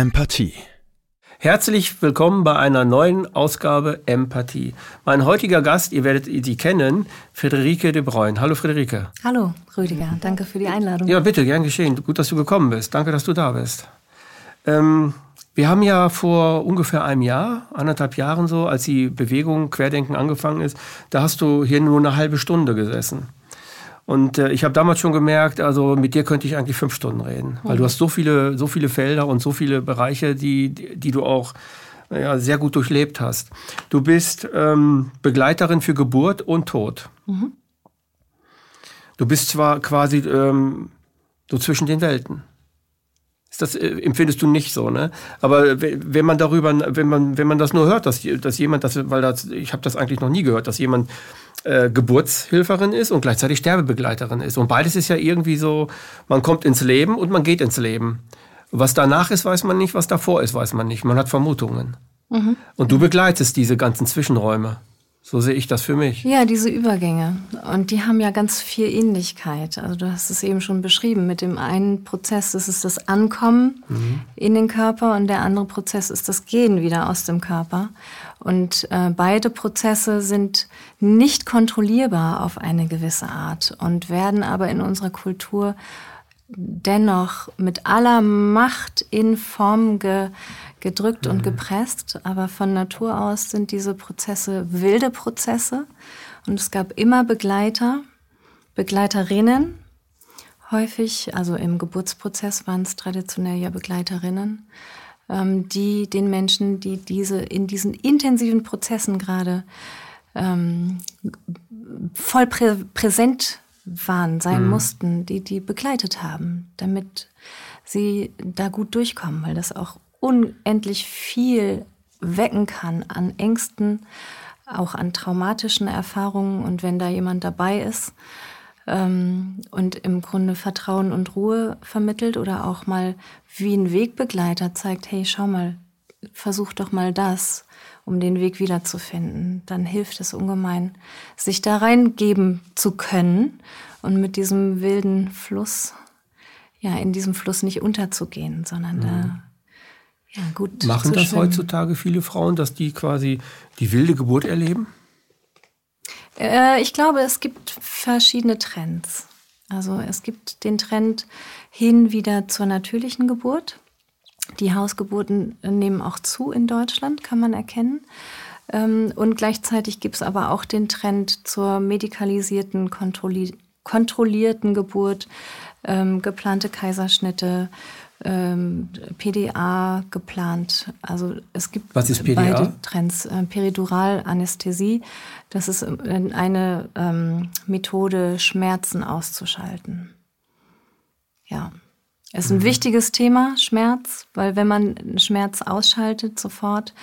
Empathie. Herzlich willkommen bei einer neuen Ausgabe Empathie. Mein heutiger Gast, ihr werdet sie kennen, Friederike de Bruyne. Hallo Friederike. Hallo Rüdiger, danke für die Einladung. Ja, bitte, gern geschehen. Gut, dass du gekommen bist. Danke, dass du da bist. Ähm, wir haben ja vor ungefähr einem Jahr, anderthalb Jahren so, als die Bewegung Querdenken angefangen ist, da hast du hier nur eine halbe Stunde gesessen. Und äh, ich habe damals schon gemerkt, also mit dir könnte ich eigentlich fünf Stunden reden, weil du hast so viele, so viele Felder und so viele Bereiche, die, die, die du auch ja, sehr gut durchlebt hast. Du bist ähm, Begleiterin für Geburt und Tod. Mhm. Du bist zwar quasi ähm, so zwischen den Welten. Das äh, empfindest du nicht so, ne? Aber wenn man darüber, wenn man, wenn man das nur hört, dass, dass jemand, das, weil das, ich habe das eigentlich noch nie gehört, dass jemand äh, Geburtshilferin ist und gleichzeitig Sterbebegleiterin ist. Und beides ist ja irgendwie so, man kommt ins Leben und man geht ins Leben. Was danach ist, weiß man nicht, was davor ist, weiß man nicht. Man hat Vermutungen. Mhm. Und du begleitest diese ganzen Zwischenräume. So sehe ich das für mich. Ja, diese Übergänge. Und die haben ja ganz viel Ähnlichkeit. Also du hast es eben schon beschrieben. Mit dem einen Prozess ist es das Ankommen mhm. in den Körper und der andere Prozess ist das Gehen wieder aus dem Körper. Und äh, beide Prozesse sind nicht kontrollierbar auf eine gewisse Art und werden aber in unserer Kultur dennoch mit aller Macht in Form ge, gedrückt mhm. und gepresst. Aber von Natur aus sind diese Prozesse wilde Prozesse. Und es gab immer Begleiter, Begleiterinnen. Häufig, also im Geburtsprozess waren es traditionell ja Begleiterinnen, ähm, die den Menschen, die diese in diesen intensiven Prozessen gerade ähm, voll prä präsent waren, sein mhm. mussten, die die begleitet haben, damit sie da gut durchkommen, weil das auch unendlich viel wecken kann an Ängsten, auch an traumatischen Erfahrungen. Und wenn da jemand dabei ist ähm, und im Grunde Vertrauen und Ruhe vermittelt oder auch mal wie ein Wegbegleiter zeigt, hey, schau mal, versuch doch mal das um den Weg wiederzufinden, dann hilft es ungemein, sich da reingeben zu können und mit diesem wilden Fluss, ja, in diesem Fluss nicht unterzugehen, sondern mhm. da ja, gut. Machen das schwimmen. heutzutage viele Frauen, dass die quasi die wilde Geburt erleben? Äh, ich glaube, es gibt verschiedene Trends. Also es gibt den Trend hin wieder zur natürlichen Geburt. Die Hausgeburten nehmen auch zu in Deutschland, kann man erkennen. Ähm, und gleichzeitig gibt es aber auch den Trend zur medikalisierten, kontrolli kontrollierten Geburt, ähm, geplante Kaiserschnitte, ähm, PDA geplant. Also es gibt Was ist PDA? beide Trends. Äh, Periduralanästhesie, das ist eine ähm, Methode, Schmerzen auszuschalten. Ja. Es ist ein mhm. wichtiges Thema, Schmerz, weil wenn man Schmerz ausschaltet sofort,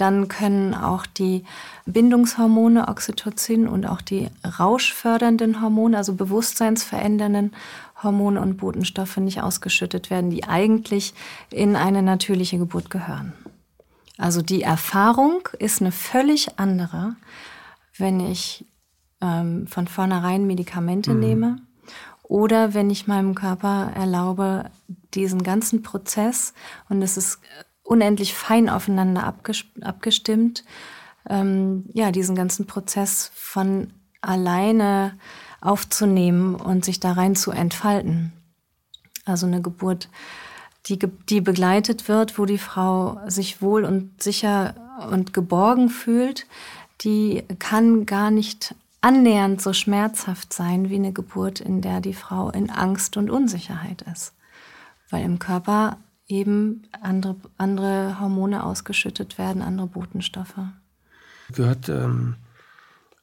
dann können auch die Bindungshormone, Oxytocin und auch die rauschfördernden Hormone, also bewusstseinsverändernden Hormone und Botenstoffe nicht ausgeschüttet werden, die eigentlich in eine natürliche Geburt gehören. Also die Erfahrung ist eine völlig andere, wenn ich ähm, von vornherein Medikamente mhm. nehme oder wenn ich meinem Körper erlaube, diesen ganzen Prozess, und es ist unendlich fein aufeinander abgestimmt, ähm, ja, diesen ganzen Prozess von alleine aufzunehmen und sich da rein zu entfalten. Also eine Geburt, die, die begleitet wird, wo die Frau sich wohl und sicher und geborgen fühlt, die kann gar nicht annähernd so schmerzhaft sein wie eine Geburt, in der die Frau in Angst und Unsicherheit ist. Weil im Körper eben andere, andere Hormone ausgeschüttet werden, andere Botenstoffe. Gehört ähm,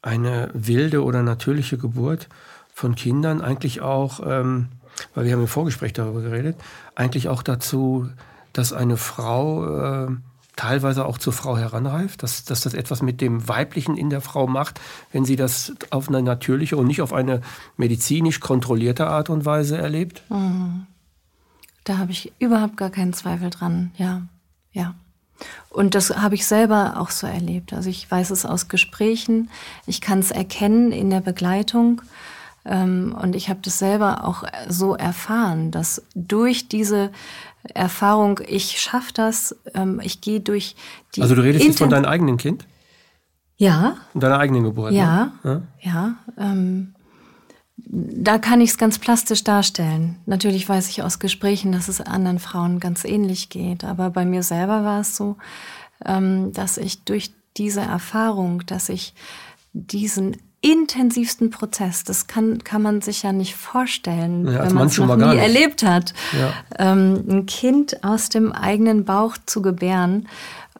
eine wilde oder natürliche Geburt von Kindern eigentlich auch, ähm, weil wir haben im Vorgespräch darüber geredet, eigentlich auch dazu, dass eine Frau äh, teilweise auch zur Frau heranreift, dass, dass das etwas mit dem Weiblichen in der Frau macht, wenn sie das auf eine natürliche und nicht auf eine medizinisch kontrollierte Art und Weise erlebt? Mhm. Da habe ich überhaupt gar keinen Zweifel dran, ja, ja. Und das habe ich selber auch so erlebt. Also ich weiß es aus Gesprächen, ich kann es erkennen in der Begleitung. Ähm, und ich habe das selber auch so erfahren, dass durch diese Erfahrung, ich schaffe das, ähm, ich gehe durch die. Also du redest jetzt von deinem eigenen Kind? Ja. Von deiner eigenen Geburt? Ja. Ne? Ja. ja ähm, da kann ich es ganz plastisch darstellen. Natürlich weiß ich aus Gesprächen, dass es anderen Frauen ganz ähnlich geht. Aber bei mir selber war es so, ähm, dass ich durch diese Erfahrung, dass ich diesen intensivsten Prozess, das kann, kann man sich ja nicht vorstellen, ja, wenn man es noch nie nicht. erlebt hat. Ja. Ähm, ein Kind aus dem eigenen Bauch zu gebären,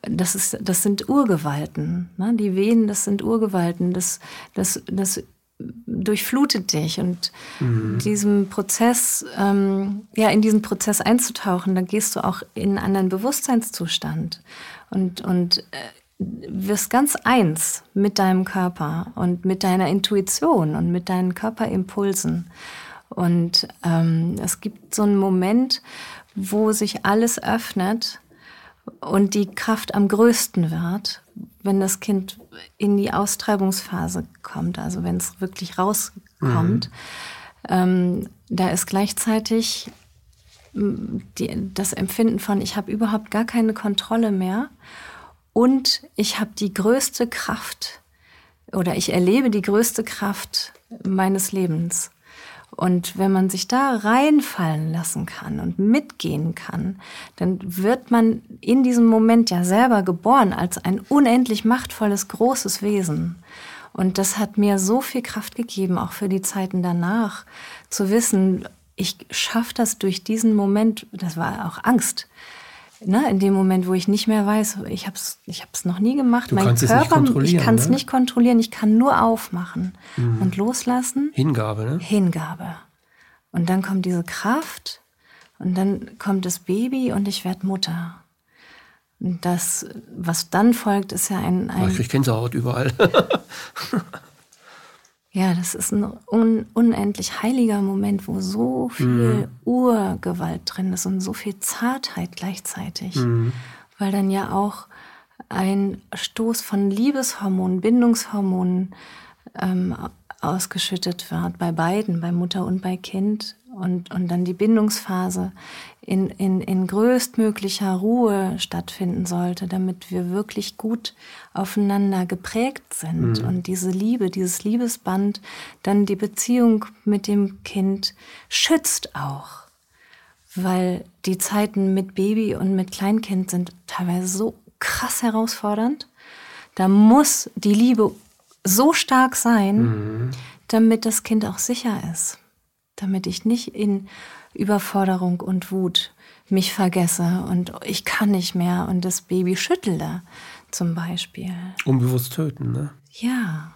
das, ist, das sind Urgewalten. Ne? Die Wehen, das sind Urgewalten. Das, das, das durchflutet dich und mhm. diesem Prozess, ähm, ja, in diesen Prozess einzutauchen, dann gehst du auch in einen anderen Bewusstseinszustand und, und äh, wirst ganz eins mit deinem Körper und mit deiner Intuition und mit deinen Körperimpulsen. Und ähm, es gibt so einen Moment, wo sich alles öffnet und die Kraft am größten wird, wenn das Kind in die Austreibungsphase kommt, also wenn es wirklich rauskommt. Mhm. Ähm, da ist gleichzeitig die, das Empfinden von, ich habe überhaupt gar keine Kontrolle mehr und ich habe die größte Kraft oder ich erlebe die größte Kraft meines Lebens. Und wenn man sich da reinfallen lassen kann und mitgehen kann, dann wird man in diesem Moment ja selber geboren als ein unendlich machtvolles, großes Wesen. Und das hat mir so viel Kraft gegeben, auch für die Zeiten danach, zu wissen, ich schaffe das durch diesen Moment, das war auch Angst, ne, in dem Moment, wo ich nicht mehr weiß, ich habe es ich hab's noch nie gemacht, du mein Körper, ich kann es ne? nicht kontrollieren, ich kann nur aufmachen mhm. und loslassen. Hingabe, ne? Hingabe. Und dann kommt diese Kraft und dann kommt das Baby und ich werde Mutter. Und das, was dann folgt, ist ja ein... ein ich kriege Gänsehaut überall. Ja, das ist ein un unendlich heiliger Moment, wo so viel mhm. Urgewalt drin ist und so viel Zartheit gleichzeitig. Mhm. Weil dann ja auch ein Stoß von Liebeshormonen, Bindungshormonen ähm, ausgeschüttet wird bei beiden, bei Mutter und bei Kind und, und dann die Bindungsphase in, in, in größtmöglicher Ruhe stattfinden sollte, damit wir wirklich gut aufeinander geprägt sind mhm. und diese Liebe, dieses Liebesband, dann die Beziehung mit dem Kind schützt auch. Weil die Zeiten mit Baby und mit Kleinkind sind teilweise so krass herausfordernd. Da muss die Liebe so stark sein, mhm. damit das Kind auch sicher ist damit ich nicht in Überforderung und Wut mich vergesse und ich kann nicht mehr und das Baby schüttele zum Beispiel. Unbewusst töten, ne? Ja.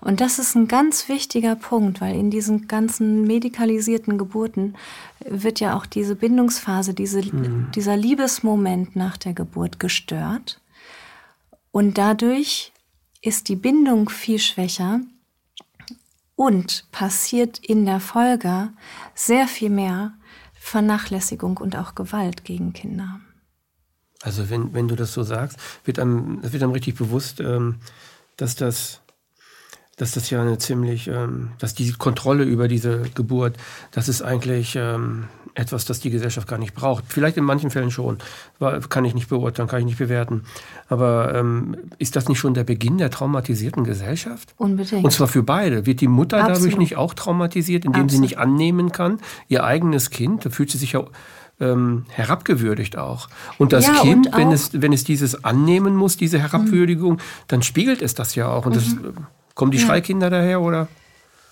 Und das ist ein ganz wichtiger Punkt, weil in diesen ganzen medikalisierten Geburten wird ja auch diese Bindungsphase, diese, mhm. dieser Liebesmoment nach der Geburt gestört. Und dadurch ist die Bindung viel schwächer und passiert in der Folge sehr viel mehr Vernachlässigung und auch Gewalt gegen Kinder. Also wenn, wenn du das so sagst, wird einem, wird einem richtig bewusst, ähm, dass das dass das ja eine ziemlich, ähm, dass die Kontrolle über diese Geburt, das ist eigentlich ähm, etwas, das die Gesellschaft gar nicht braucht. Vielleicht in manchen Fällen schon, kann ich nicht beurteilen, kann ich nicht bewerten. Aber ähm, ist das nicht schon der Beginn der traumatisierten Gesellschaft? Unbedingt. Und zwar für beide. Wird die Mutter Absolut. dadurch nicht auch traumatisiert, indem Absolut. sie nicht annehmen kann, ihr eigenes Kind, da fühlt sie sich ja ähm, herabgewürdigt auch. Und das ja, Kind, und wenn, es, wenn es dieses annehmen muss, diese Herabwürdigung, mhm. dann spiegelt es das ja auch. Und mhm. das Kommen die ja. Schreikinder daher oder?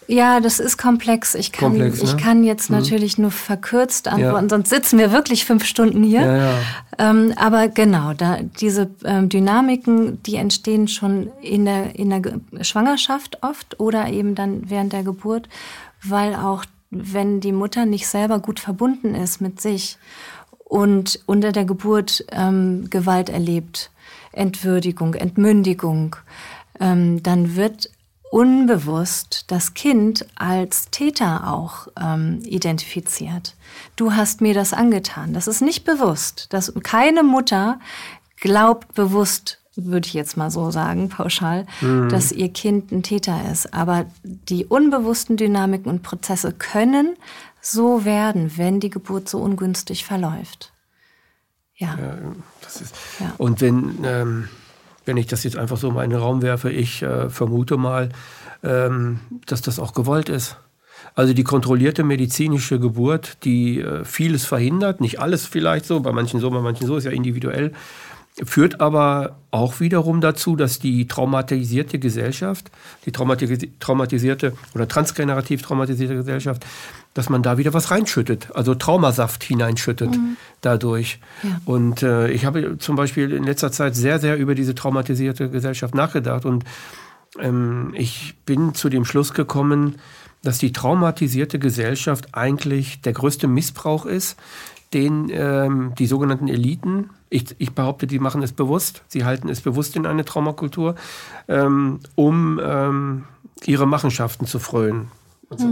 Ja, das ist komplex. Ich kann, komplex, ne? ich kann jetzt mhm. natürlich nur verkürzt antworten, ja. sonst sitzen wir wirklich fünf Stunden hier. Ja, ja. Ähm, aber genau, da diese ähm, Dynamiken, die entstehen schon in der, in der Schwangerschaft oft oder eben dann während der Geburt, weil auch wenn die Mutter nicht selber gut verbunden ist mit sich und unter der Geburt ähm, Gewalt erlebt, Entwürdigung, Entmündigung, ähm, dann wird unbewusst das Kind als Täter auch ähm, identifiziert. Du hast mir das angetan. Das ist nicht bewusst. Das, keine Mutter glaubt bewusst, würde ich jetzt mal so sagen, pauschal, mhm. dass ihr Kind ein Täter ist. Aber die unbewussten Dynamiken und Prozesse können so werden, wenn die Geburt so ungünstig verläuft. Ja. ja, ist, ja. Und wenn, ähm, wenn ich das jetzt einfach so mal in den Raum werfe, ich äh, vermute mal, ähm, dass das auch gewollt ist. Also die kontrollierte medizinische Geburt, die äh, vieles verhindert, nicht alles vielleicht so, bei manchen so, bei manchen so, ist ja individuell, führt aber auch wiederum dazu, dass die traumatisierte Gesellschaft, die traumatisierte oder transgenerativ traumatisierte Gesellschaft, dass man da wieder was reinschüttet, also Traumasaft hineinschüttet mhm. dadurch. Ja. Und äh, ich habe zum Beispiel in letzter Zeit sehr, sehr über diese traumatisierte Gesellschaft nachgedacht und ähm, ich bin zu dem Schluss gekommen, dass die traumatisierte Gesellschaft eigentlich der größte Missbrauch ist, den ähm, die sogenannten Eliten, ich, ich, behaupte, die machen es bewusst, sie halten es bewusst in eine Traumakultur, ähm, um ähm, ihre Machenschaften zu frönen und so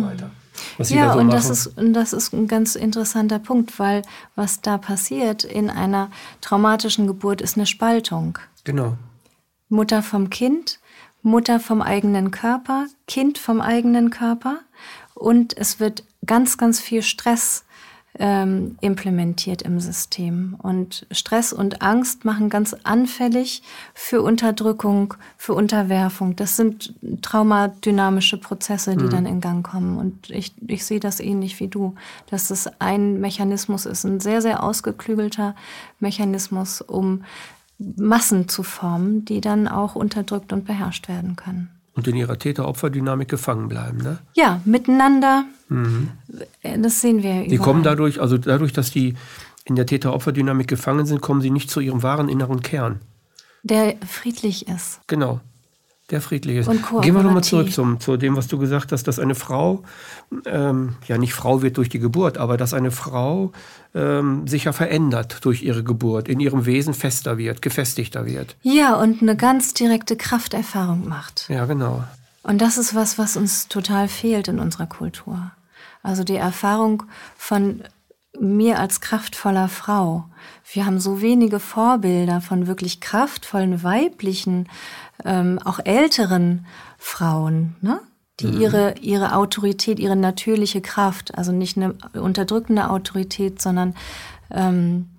hm. weiter. ja, so und das, ist, und das ist ein ganz interessanter Punkt, weil was da passiert in einer traumatischen Geburt ist eine Spaltung. Genau. Mutter vom Kind Mutter vom eigenen Körper, Kind vom eigenen Körper und es wird ganz, ganz viel Stress ähm, implementiert im System. Und Stress und Angst machen ganz anfällig für Unterdrückung, für Unterwerfung. Das sind traumadynamische Prozesse, die mhm. dann in Gang kommen. Und ich, ich sehe das ähnlich wie du, dass es ein Mechanismus ist, ein sehr, sehr ausgeklügelter Mechanismus, um Massen zu formen, die dann auch unterdrückt und beherrscht werden können. Und in ihrer Täter-Opfer-Dynamik gefangen bleiben, ne? Ja, miteinander. Mhm. Das sehen wir überall. Die kommen dadurch, also dadurch, dass die in der Täter-Opfer-Dynamik gefangen sind, kommen sie nicht zu ihrem wahren inneren Kern. Der friedlich ist. Genau der friedlich ist. Gehen wir nochmal zurück zum, zu dem, was du gesagt hast, dass eine Frau, ähm, ja nicht Frau wird durch die Geburt, aber dass eine Frau ähm, sich ja verändert durch ihre Geburt, in ihrem Wesen fester wird, gefestigter wird. Ja, und eine ganz direkte Krafterfahrung macht. Ja, genau. Und das ist was, was uns total fehlt in unserer Kultur. Also die Erfahrung von mir als kraftvoller Frau. Wir haben so wenige Vorbilder von wirklich kraftvollen weiblichen ähm, auch älteren Frauen, ne? die mhm. ihre, ihre Autorität, ihre natürliche Kraft, also nicht eine unterdrückende Autorität, sondern ähm,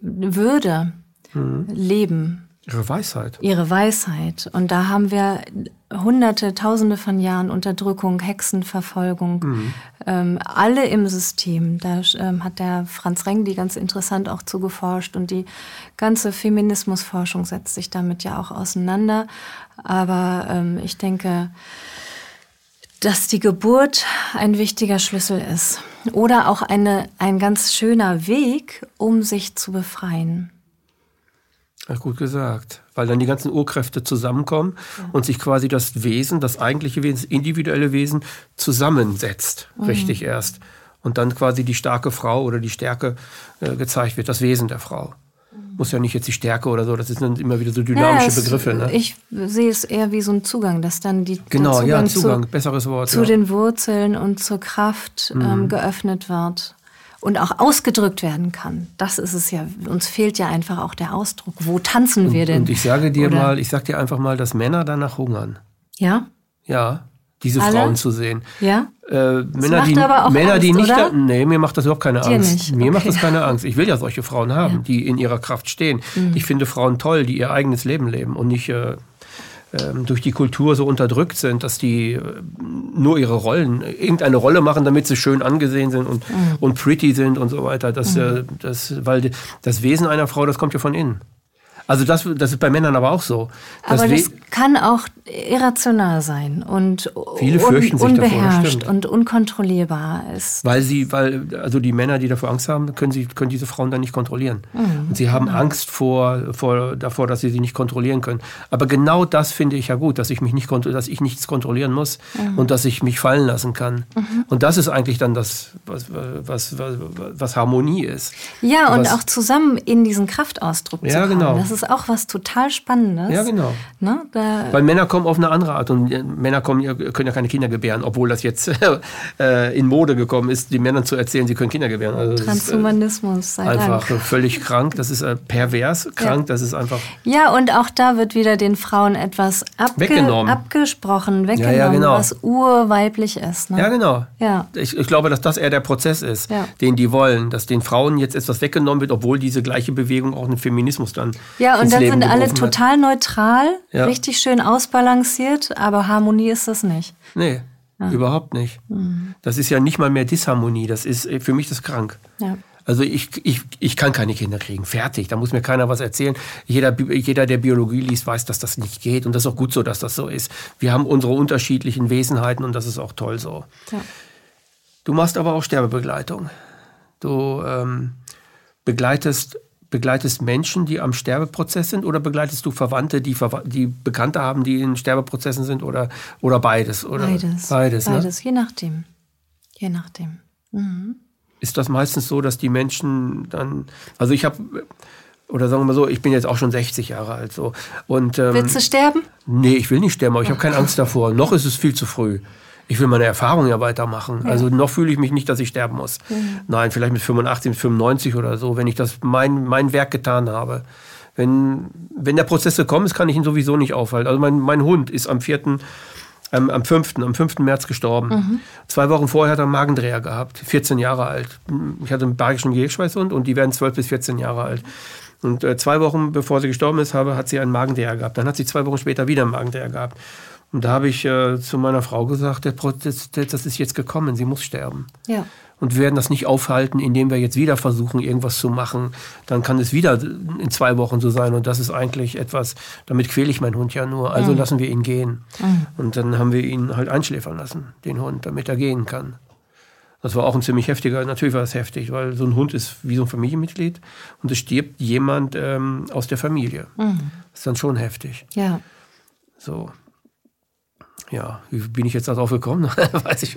Würde mhm. leben. Ihre Weisheit. Ihre Weisheit. Und da haben wir hunderte, tausende von Jahren Unterdrückung, Hexenverfolgung, mhm. ähm, alle im System. Da ähm, hat der Franz Rengdi ganz interessant auch zugeforscht und die ganze Feminismusforschung setzt sich damit ja auch auseinander. Aber ähm, ich denke, dass die Geburt ein wichtiger Schlüssel ist oder auch eine, ein ganz schöner Weg, um sich zu befreien. Ja, gut gesagt. Weil dann die ganzen Urkräfte zusammenkommen ja. und sich quasi das Wesen, das eigentliche Wesen, das individuelle Wesen zusammensetzt. Mhm. Richtig erst. Und dann quasi die starke Frau oder die Stärke äh, gezeigt wird, das Wesen der Frau. Mhm. Muss ja nicht jetzt die Stärke oder so, das sind dann immer wieder so dynamische ja, Begriffe. Ne? Ich sehe es eher wie so ein Zugang, dass dann die genau, Zugang, ja, Zugang zu, besseres Wort. Zu ja. den Wurzeln und zur Kraft ähm, mhm. geöffnet wird und auch ausgedrückt werden kann. Das ist es ja. Uns fehlt ja einfach auch der Ausdruck. Wo tanzen wir denn? Und ich sage dir Oder? mal, ich sag dir einfach mal, dass Männer danach hungern. Ja? Ja, diese Alle? Frauen zu sehen. Ja? Äh, Männer, die, Männer, Angst, die nicht, da, nee, mir macht das überhaupt keine Dir Angst. Nicht. Mir okay. macht das keine Angst. Ich will ja solche Frauen haben, ja. die in ihrer Kraft stehen. Mhm. Ich finde Frauen toll, die ihr eigenes Leben leben und nicht äh, durch die Kultur so unterdrückt sind, dass die äh, nur ihre Rollen, irgendeine Rolle machen, damit sie schön angesehen sind und, mhm. und pretty sind und so weiter. Das, mhm. äh, das, weil das Wesen einer Frau, das kommt ja von innen. Also das, das ist bei Männern aber auch so. Aber das kann auch irrational sein und Viele fürchten un unbeherrscht davor, und unkontrollierbar ist. Weil sie, weil also die Männer, die davor Angst haben, können sie können diese Frauen dann nicht kontrollieren. Mhm, und sie haben genau. Angst vor, vor davor, dass sie sie nicht kontrollieren können. Aber genau das finde ich ja gut, dass ich mich nicht dass ich nichts kontrollieren muss mhm. und dass ich mich fallen lassen kann. Mhm. Und das ist eigentlich dann das, was, was, was, was Harmonie ist. Ja, und was, auch zusammen in diesen Kraftausdruck ja, zu kommen. Genau. Das ist ist auch was total Spannendes. Ja, genau. Ne? Weil Männer kommen auf eine andere Art und äh, Männer kommen, können ja keine Kinder gebären, obwohl das jetzt äh, in Mode gekommen ist, den Männern zu erzählen, sie können Kinder gebären. Also Transhumanismus, sei einfach Dank. völlig krank, das ist äh, pervers krank, das ist einfach Ja, und auch da wird wieder den Frauen etwas abge Weggenommen. abgesprochen, weggenommen, ja, genau. was urweiblich ist. Ne? Ja, genau. Ja. Ich, ich glaube, dass das eher der Prozess ist, Ja. den die wollen, dass den Frauen jetzt etwas weggenommen wird, obwohl diese gleiche Bewegung auch einen Feminismus dann Ja, und dann Leben sind alle hat. total neutral, Ja. richtig schön ausbalanciert, aber Harmonie ist das nicht. Nee, überhaupt nicht. Das ist ja nicht mal mehr Disharmonie, das ist äh, für mich das krank. Ja. Also ich, ich, ich kann keine Kinder kriegen, fertig. Da muss mir keiner was erzählen. Jeder, jeder, der Biologie liest, weiß, dass das nicht geht. Und das ist auch gut so, dass das so ist. Wir haben unsere unterschiedlichen Wesenheiten und das ist auch toll so. Ja. Du machst aber auch Sterbebegleitung. Du ähm, begleitest, begleitest Menschen, die am Sterbeprozess sind oder begleitest du Verwandte, die, Verwa die Bekannte haben, die in Sterbeprozessen sind oder, oder beides? Oder? Beides. Beides, ne? Beides, je nachdem. Je nachdem. Mhm. ist das meistens so, dass die Menschen dann, also ich habe, oder sagen wir mal so, ich bin jetzt auch schon 60 Jahre alt so und ähm, Willst du sterben? nee, ich will nicht sterben, aber ich habe keine Angst davor. Noch ist es viel zu früh. Ich will meine Erfahrung ja weitermachen. Also noch fühle ich mich nicht, dass ich sterben muss. Nein, vielleicht mit 85, mit 95 oder so, wenn ich das mein, mein Werk getan habe. Wenn, wenn der Prozess gekommen ist, kann ich ihn sowieso nicht aufhalten. Also mein, mein Hund ist am 4., ähm, am 5., am 5. März gestorben. Zwei Wochen vorher hat er einen Magendreher gehabt, 14 Jahre alt. Ich hatte einen bayerischen Gehschweißhund und die werden 12 bis 14 Jahre alt. Und äh, zwei Wochen bevor sie gestorben ist, habe, hat sie einen Magendreher gehabt. Dann hat sie zwei Wochen später wieder einen Magendreher gehabt. Und da habe ich äh, zu meiner Frau gesagt, der Prozess, das ist jetzt gekommen, sie muss sterben. Ja. Und wir werden das nicht aufhalten, indem wir jetzt wieder versuchen, irgendwas zu machen. Dann kann es wieder in zwei Wochen so sein. Und das ist eigentlich etwas, damit quäle ich meinen Hund ja nur. Also lassen wir ihn gehen. Und dann haben wir ihn halt einschläfern lassen, den Hund, damit er gehen kann. Das war auch ein ziemlich heftiger, natürlich war das heftig, weil so ein Hund ist wie so ein Familienmitglied und es stirbt jemand ähm, aus der Familie. Das ist dann schon heftig. Ja. So. Ja, wie bin ich jetzt darauf gekommen? Weiß ich.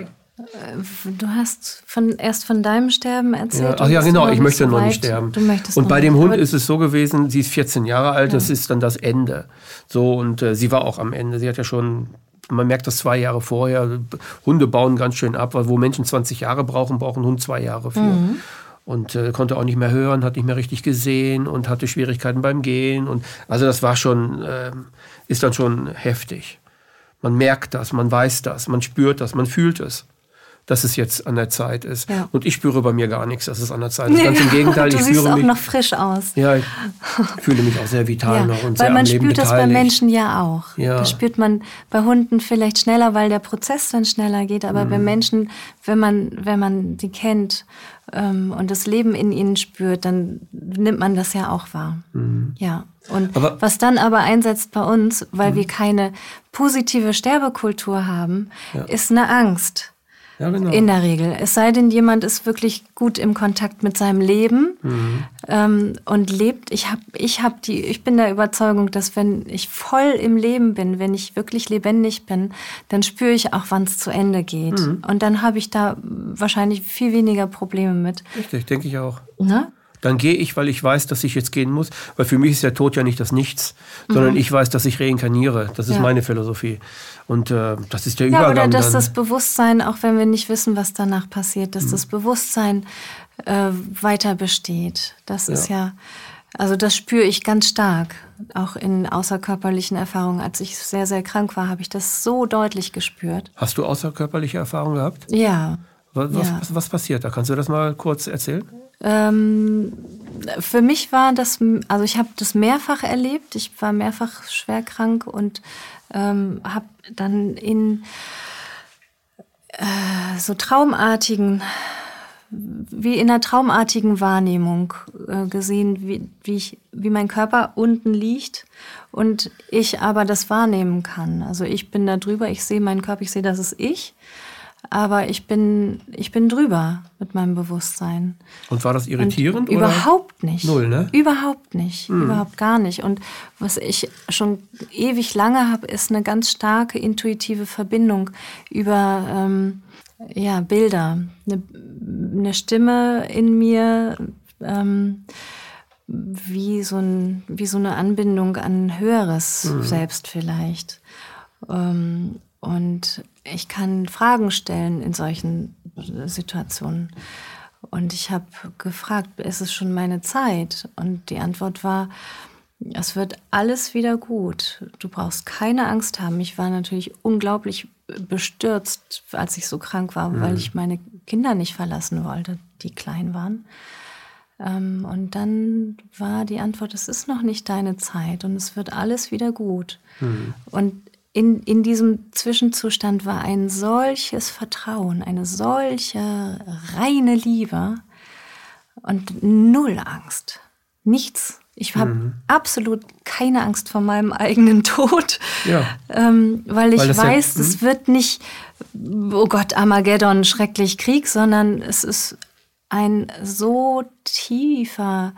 Du hast von, erst von deinem Sterben erzählt. Ja, ach ja, genau, ich möchte so noch nicht sterben. Und bei dem Hund ist es so gewesen, sie ist 14 Jahre alt, das ist dann das Ende. So, und äh, sie war auch am Ende. Sie hat ja schon, man merkt das zwei Jahre vorher. Hunde bauen ganz schön ab, weil wo Menschen 20 Jahre brauchen, braucht ein Hund zwei Jahre für. Mhm. Und äh, konnte auch nicht mehr hören, hat nicht mehr richtig gesehen und hatte Schwierigkeiten beim Gehen. Und also das war schon, ähm, ist dann schon heftig. Man merkt das, man weiß das, man spürt das, man fühlt es, dass es jetzt an der Zeit ist. Ja. Und ich spüre bei mir gar nichts, dass es an der Zeit ist. Ganz im Gegenteil, du ich fühle auch mich, noch frisch aus. ja, ich fühle mich auch sehr vital Ja, noch und weil sehr man am Leben spürt das bei beteiligt. Menschen ja auch. Ja. Das spürt man bei Hunden vielleicht schneller, weil der Prozess dann schneller geht. Aber Mhm. bei Menschen, wenn man, wenn man die kennt ähm, und das Leben in ihnen spürt, dann nimmt man das ja auch wahr. Ja. Und Mhm. Aber- Mhm. was dann aber einsetzt bei uns, weil wir keine positive Sterbekultur haben, ist eine Angst. Ja, genau. In der Regel. Es sei denn, jemand ist wirklich gut im Kontakt mit seinem Leben ähm, und lebt. Ich hab, ich hab die, ich bin der Überzeugung, dass wenn ich voll im Leben bin, wenn ich wirklich lebendig bin, dann spüre ich auch, wann es zu Ende geht. Und dann habe ich da wahrscheinlich viel weniger Probleme mit. Richtig, denke ich auch. Ne? Dann gehe ich, weil ich weiß, dass ich jetzt gehen muss. Weil für mich ist der Tod ja nicht das Nichts, sondern ich weiß, dass ich reinkarniere. Das ist Mhm. Ja. meine Philosophie. Und äh, das ist der Ja, Übergang oder dass dann. das Bewusstsein, auch wenn wir nicht wissen, was danach passiert, dass das Bewusstsein äh, weiter besteht. Das ist ja, also das spüre ich ganz stark. Auch in außerkörperlichen Erfahrungen. Als ich sehr, sehr krank war, habe ich das so deutlich gespürt. Hast du außerkörperliche Erfahrungen gehabt? Ja. Was, Ja. was, was passiert da? Kannst du das mal kurz erzählen? Ähm, für mich war das, also ich habe das mehrfach erlebt. Ich war mehrfach schwer krank und ähm, habe dann in äh, so traumartigen, wie in einer traumartigen Wahrnehmung äh, gesehen, wie, wie, ich, wie mein Körper unten liegt und ich aber das wahrnehmen kann. Also ich bin da drüber, ich sehe meinen Körper, ich sehe, das ist ich. Aber ich bin, ich bin drüber mit meinem Bewusstsein. Und war das irritierend? Und oder? Überhaupt nicht. Null, ne? Überhaupt nicht. Überhaupt gar nicht. Und was ich schon ewig lange habe, ist eine ganz starke intuitive Verbindung über ähm, ja, Bilder. Eine, eine Stimme in mir ähm, wie so, ein, wie so eine Anbindung an höheres mhm. Selbst vielleicht. Ähm, und ich kann Fragen stellen in solchen Situationen. Und ich habe gefragt, ist es schon meine Zeit? Und die Antwort war, es wird alles wieder gut. Du brauchst keine Angst haben. Ich war natürlich unglaublich bestürzt, als ich so krank war, mhm. weil ich meine Kinder nicht verlassen wollte, die klein waren. Ähm, und dann war die Antwort, es ist noch nicht deine Zeit und es wird alles wieder gut. Mhm. Und in, in diesem Zwischenzustand war ein solches Vertrauen, eine solche reine Liebe und null Angst. Nichts. Ich habe mhm. absolut keine Angst vor meinem eigenen Tod, ja. ähm, weil ich weil weiß, ja, es mhm. wird nicht, oh Gott, Armageddon, schrecklich Krieg, sondern es ist ein so tiefer,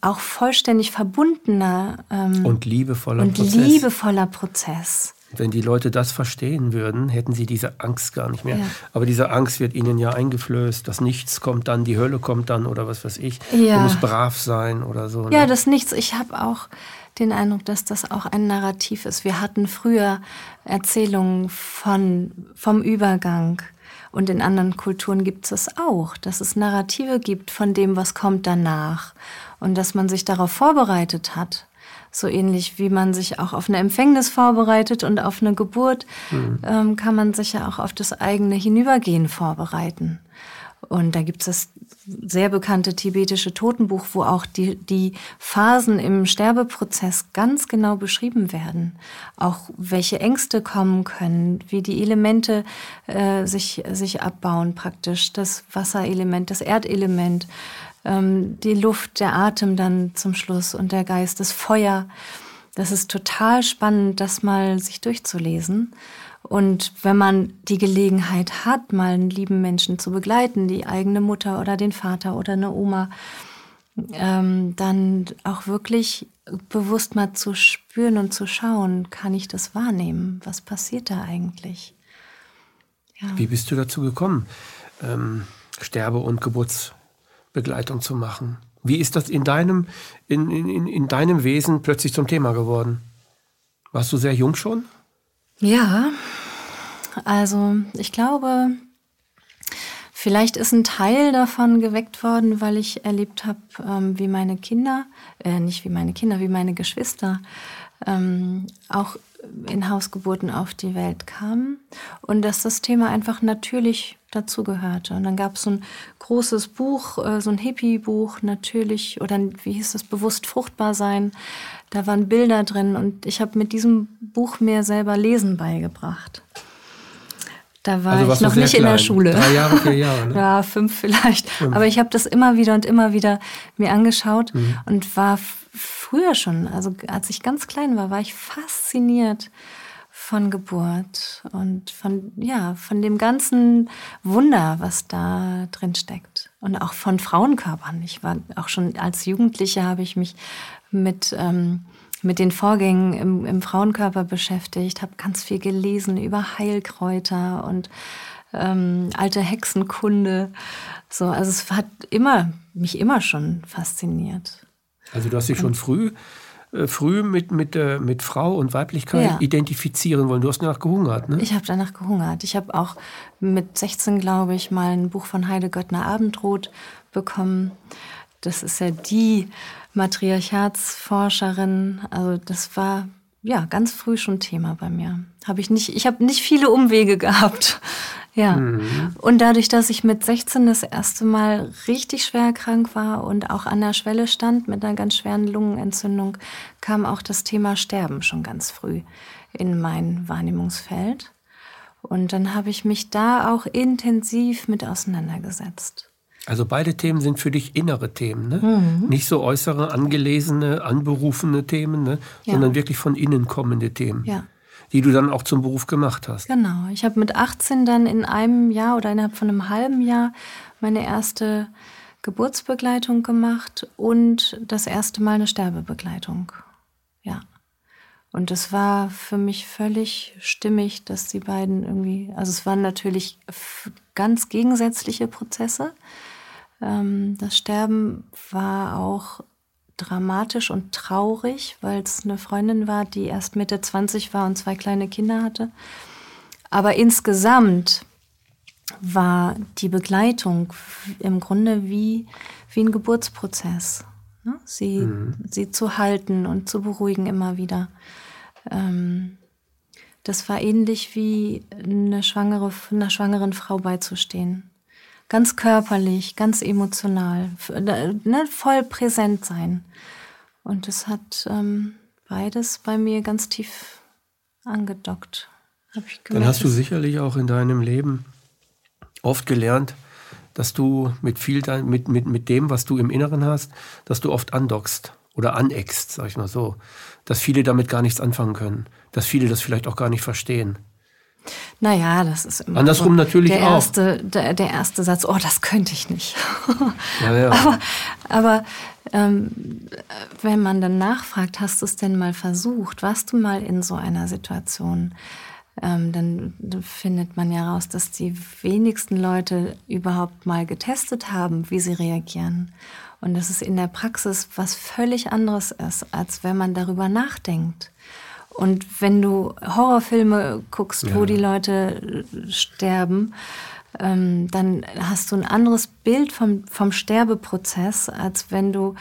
auch vollständig verbundener ähm, und liebevoller und Prozess. liebevoller Prozess. Wenn die Leute das verstehen würden, hätten sie diese Angst gar nicht mehr. Ja. Aber diese Angst wird ihnen ja eingeflößt. Das Nichts kommt dann, die Hölle kommt dann oder was weiß ich. Ja. Du musst brav sein oder so. Ne? Ja, das Nichts. Ich habe auch den Eindruck, dass das auch ein Narrativ ist. Wir hatten früher Erzählungen von, vom Übergang. Und in anderen Kulturen gibt es auch, dass es Narrative gibt von dem, was kommt danach. Und dass man sich darauf vorbereitet hat so ähnlich wie man sich auch auf eine Empfängnis vorbereitet und auf eine Geburt, mhm. ähm, kann man sich ja auch auf das eigene Hinübergehen vorbereiten. Und da gibt es das sehr bekannte tibetische Totenbuch, wo auch die, die Phasen im Sterbeprozess ganz genau beschrieben werden. Auch welche Ängste kommen können, wie die Elemente äh, sich, sich abbauen praktisch. Das Wasserelement, das Erdelement, ähm, die Luft, der Atem dann zum Schluss und der Geist, das Feuer. Das ist total spannend, das mal sich durchzulesen. Und wenn man die Gelegenheit hat, mal einen lieben Menschen zu begleiten, die eigene Mutter oder den Vater oder eine Oma, ähm, dann auch wirklich bewusst mal zu spüren und zu schauen, kann ich das wahrnehmen? Was passiert da eigentlich? Ja. Wie bist du dazu gekommen, ähm, Sterbe- und Geburts Begleitung zu machen. Wie ist das in deinem, in, in, in deinem Wesen plötzlich zum Thema geworden? Warst du sehr jung schon? Ja, also ich glaube, vielleicht ist ein Teil davon geweckt worden, weil ich erlebt habe, ähm, wie meine Kinder, äh, nicht wie meine Kinder, wie meine Geschwister ähm, auch in Hausgeburten auf die Welt kamen und dass das Thema einfach natürlich dazugehörte. Und dann gab es so ein großes Buch, äh, so ein Hippie-Buch, natürlich, oder wie hieß das, bewusst fruchtbar sein. Da waren Bilder drin und ich habe mit diesem Buch mir selber Lesen beigebracht. Da war also ich noch nicht klein. in der Schule. Drei Jahre, vier Jahre. Ne? ja, fünf vielleicht. Fünf. Aber ich habe das immer wieder und immer wieder mir angeschaut mhm. und war früher schon, also als ich ganz klein war, war ich fasziniert von Geburt und von, ja, von dem ganzen Wunder, was da drin steckt. Und auch von Frauenkörpern. Ich war auch schon als Jugendliche habe ich mich mit, ähm, mit den Vorgängen im, im Frauenkörper beschäftigt, habe ganz viel gelesen über Heilkräuter und ähm, alte Hexenkunde. So, also es hat immer, mich immer schon fasziniert. Also du hast dich schon früh, früh mit, mit, äh, mit Frau und Weiblichkeit ja. identifizieren wollen. Du hast danach gehungert, ne? Ich habe danach gehungert. Ich habe auch mit 16, glaube ich, mal ein Buch von Heide Göttner Abendrot bekommen. Das ist ja die Matriarchatsforscherin. Also das war ja ganz früh schon Thema bei mir. Habe ich nicht, ich habe nicht viele Umwege gehabt. Ja. Mhm. Und dadurch, dass ich mit 16 das erste Mal richtig schwer krank war und auch an der Schwelle stand mit einer ganz schweren Lungenentzündung, kam auch das Thema Sterben schon ganz früh in mein Wahrnehmungsfeld. Und dann habe ich mich da auch intensiv mit auseinandergesetzt. Also beide Themen sind für dich innere Themen, ne? Mhm. Nicht so äußere, angelesene, anberufene Themen, ne? Ja. sondern wirklich von innen kommende Themen. Ja die du dann auch zum Beruf gemacht hast. Genau. Ich habe mit 18 dann in einem Jahr oder innerhalb von einem halben Jahr meine erste Geburtsbegleitung gemacht und das erste Mal eine Sterbebegleitung. Ja. Und es war für mich völlig stimmig, dass die beiden irgendwie, also es waren natürlich ganz gegensätzliche Prozesse. Ähm, das Sterben war auch dramatisch und traurig, weil es eine Freundin war, die erst Mitte 20 war und zwei kleine Kinder hatte. Aber insgesamt war die Begleitung im Grunde wie, wie ein Geburtsprozess. Ne? Sie, mhm. sie zu halten und zu beruhigen immer wieder. Ähm, das war ähnlich wie eine schwangere, einer schwangeren Frau beizustehen. Ganz körperlich, ganz emotional, ne, voll präsent sein. Und es hat ähm, beides bei mir ganz tief angedockt. Dann hast du sicherlich auch in deinem Leben oft gelernt, dass du mit viel mit, mit, mit dem, was du im Inneren hast, dass du oft andockst oder aneckst, sag ich mal so. Dass viele damit gar nichts anfangen können. Dass viele das vielleicht auch gar nicht verstehen. Naja, das ist immer Andersrum so natürlich der auch. Erste, der, der, erste Satz, oh, das könnte ich nicht. ja, ja. Aber, aber ähm, wenn man dann nachfragt, hast du es denn mal versucht? Warst du mal in so einer Situation? ähm, dann findet man ja raus, dass die wenigsten Leute überhaupt mal getestet haben, wie sie reagieren. Und dass es in der Praxis was völlig anderes ist, als wenn man darüber nachdenkt. Und wenn du Horrorfilme guckst, ja. wo die Leute sterben, ähm, dann hast du ein anderes Bild vom, vom Sterbeprozess, als wenn du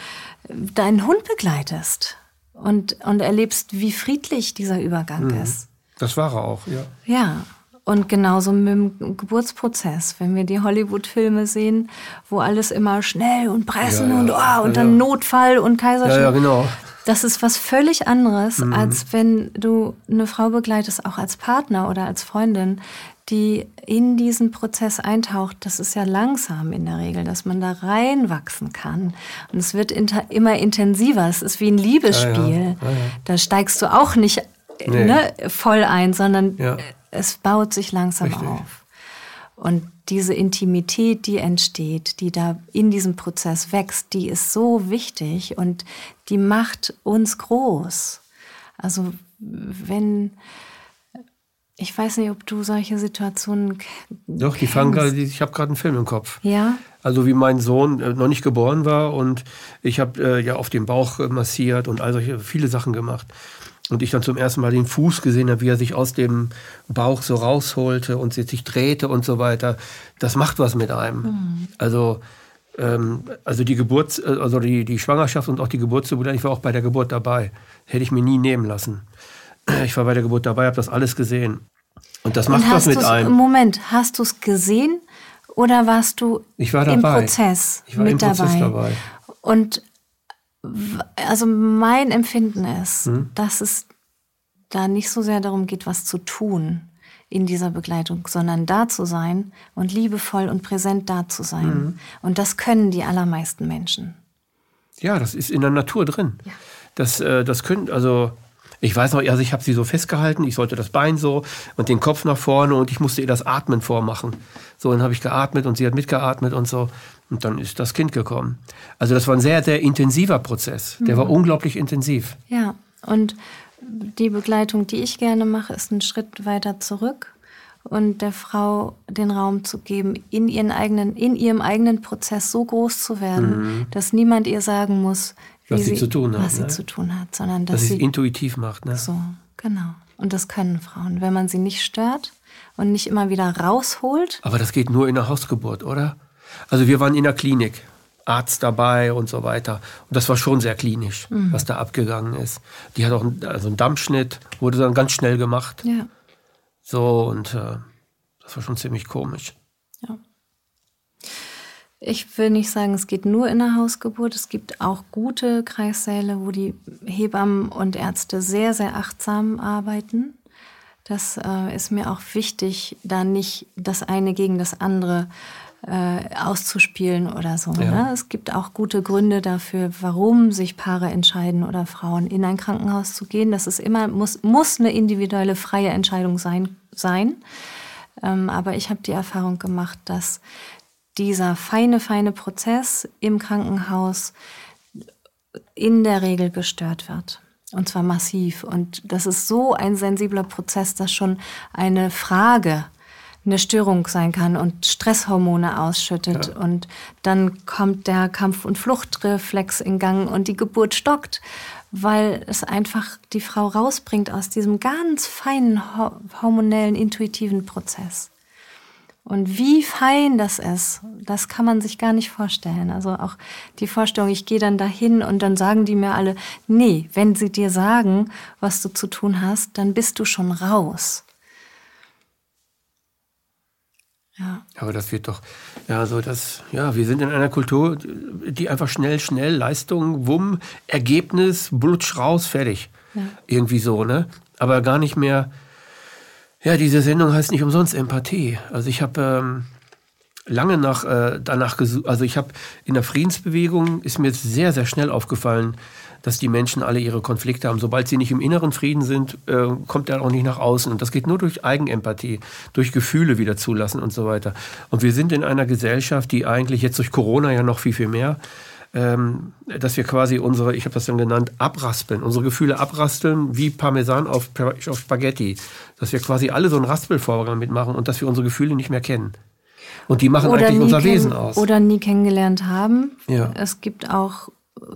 deinen Hund begleitest und, und erlebst, wie friedlich dieser Übergang mhm. ist. Das war er auch, ja. Ja. Und genauso mit dem Geburtsprozess, wenn wir die Hollywood-Filme sehen, wo alles immer schnell und pressen ja, ja, und, oh, und ja, dann Notfall und Kaiserschnitt. Ja, ja, genau. Das ist was völlig anderes, mhm. als wenn du eine Frau begleitest, auch als Partner oder als Freundin, die in diesen Prozess eintaucht. Das ist ja langsam in der Regel, dass man da reinwachsen kann. Und es wird immer intensiver. Es ist wie ein Liebesspiel. Da steigst du auch nicht nee. ne, voll ein, sondern ja. es baut sich langsam Richtig. auf. Und diese Intimität, die entsteht, die da in diesem Prozess wächst, die ist so wichtig und die macht uns groß. Also wenn, ich weiß nicht, ob du solche Situationen Doch, die fangen gerade, ich habe gerade einen Film im Kopf. Ja. Also wie mein Sohn äh, noch nicht geboren war und ich habe äh, ja auf dem Bauch massiert und all solche viele Sachen gemacht und ich dann zum ersten Mal den Fuß gesehen habe, wie er sich aus dem Bauch so rausholte und sich drehte und so weiter, das macht was mit einem. Mhm. Also, ähm, also die Geburt, äh, also die, die Schwangerschaft und auch die Geburtsgeburt, ich war auch bei der Geburt dabei. Hätte ich mir nie nehmen lassen. Ich war bei der Geburt dabei, habe das alles gesehen. Und das macht und was mit einem. Moment, hast du es gesehen oder warst du war im Prozess ich war mit im Prozess dabei? dabei. Und also mein Empfinden ist, mhm. dass es da nicht so sehr darum geht, was zu tun in dieser Begleitung, sondern da zu sein und liebevoll und präsent da zu sein. Mhm. Und das können die allermeisten Menschen. Ja, das ist in der Natur drin. Ja. Das, äh, das können, also ich weiß noch, also ich habe sie so festgehalten, ich sollte das Bein so und den Kopf nach vorne und ich musste ihr das Atmen vormachen. So, dann habe ich geatmet und sie hat mitgeatmet und so. Und dann ist das Kind gekommen. Also das war ein sehr, sehr intensiver Prozess. Der mhm. war unglaublich intensiv. Ja, und die Begleitung, die ich gerne mache, ist einen Schritt weiter zurück und der Frau den Raum zu geben, in, ihren eigenen, in ihrem eigenen Prozess so groß zu werden, mhm. dass niemand ihr sagen muss, was sie, sie, zu tun hat, was ne? sie zu tun hat, sondern dass, dass sie es intuitiv macht. Ne? So, genau. Und das können Frauen, wenn man sie nicht stört und nicht immer wieder rausholt. Aber das geht nur in der Hausgeburt, oder? Also wir waren in der Klinik, Arzt dabei und so weiter. Und das war schon sehr klinisch, mhm. was da abgegangen ist. Die hat auch einen, also einen Dampfschnitt, wurde dann ganz schnell gemacht. Ja. So, und äh, das war schon ziemlich komisch. Ja. Ich will nicht sagen, es geht nur in der Hausgeburt. Es gibt auch gute Kreissäle, wo die Hebammen und Ärzte sehr, sehr achtsam arbeiten. Das äh, ist mir auch wichtig, da nicht das eine gegen das andere äh, auszuspielen oder so. Ja. Ne? Es gibt auch gute Gründe dafür, warum sich Paare entscheiden oder Frauen in ein Krankenhaus zu gehen. Das ist immer, muss, muss eine individuelle freie Entscheidung sein. sein. Ähm, aber ich habe die Erfahrung gemacht, dass dieser feine, feine Prozess im Krankenhaus in der Regel gestört wird. Und zwar massiv. Und das ist so ein sensibler Prozess, dass schon eine Frage eine Störung sein kann und Stresshormone ausschüttet. Ja. Und dann kommt der Kampf- und Fluchtreflex in Gang und die Geburt stockt, weil es einfach die Frau rausbringt aus diesem ganz feinen hormonellen, intuitiven Prozess. Und wie fein das ist, das kann man sich gar nicht vorstellen. Also auch die Vorstellung, ich gehe dann dahin und dann sagen die mir alle, nee, wenn sie dir sagen, was du zu tun hast, dann bist du schon raus. Ja. Aber das wird doch, ja, so das, ja, wir sind in einer Kultur, die einfach schnell, schnell, Leistung, Wumm, Ergebnis, Blutsch raus, fertig. Ja. Irgendwie so, ne? Aber gar nicht mehr, ja, diese Sendung heißt nicht umsonst Empathie. Also ich habe ähm, lange nach, äh, danach gesucht, also ich habe in der Friedensbewegung, ist mir jetzt sehr, sehr schnell aufgefallen, dass die Menschen alle ihre Konflikte haben. Sobald sie nicht im inneren Frieden sind, äh, kommt er auch nicht nach außen. Und das geht nur durch Eigenempathie, durch Gefühle wieder zulassen und so weiter. Und wir sind in einer Gesellschaft, die eigentlich jetzt durch Corona ja noch viel, viel mehr, ähm, dass wir quasi unsere, ich habe das dann genannt, abraspeln, unsere Gefühle abrasteln wie Parmesan auf, auf Spaghetti. Dass wir quasi alle so einen Raspelvorgang mitmachen und dass wir unsere Gefühle nicht mehr kennen. Und die machen oder eigentlich unser Wesen aus. Oder nie kennengelernt haben. Ja. Es gibt auch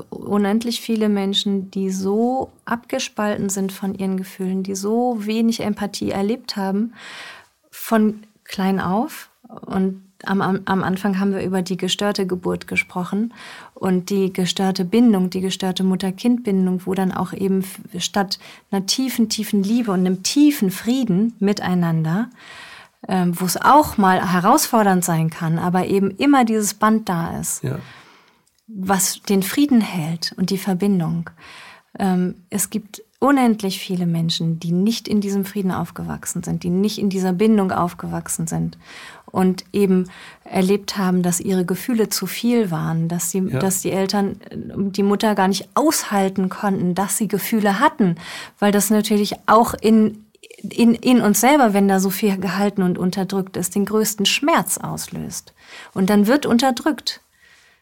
unendlich viele Menschen, die so abgespalten sind von ihren Gefühlen, die so wenig Empathie erlebt haben, von klein auf. Und am, am Anfang haben wir über die gestörte Geburt gesprochen und die gestörte Bindung, die gestörte Mutter-Kind-Bindung, wo dann auch eben statt einer tiefen, tiefen Liebe und einem tiefen Frieden miteinander, ähm, wo es auch mal herausfordernd sein kann, aber eben immer dieses Band da ist. Ja was den Frieden hält und die Verbindung. Ähm, es gibt unendlich viele Menschen, die nicht in diesem Frieden aufgewachsen sind, die nicht in dieser Bindung aufgewachsen sind und eben erlebt haben, dass ihre Gefühle zu viel waren, dass, sie, ja. dass die Eltern, die Mutter gar nicht aushalten konnten, dass sie Gefühle hatten, weil das natürlich auch in, in, in uns selber, wenn da so viel gehalten und unterdrückt ist, den größten Schmerz auslöst. Und dann wird unterdrückt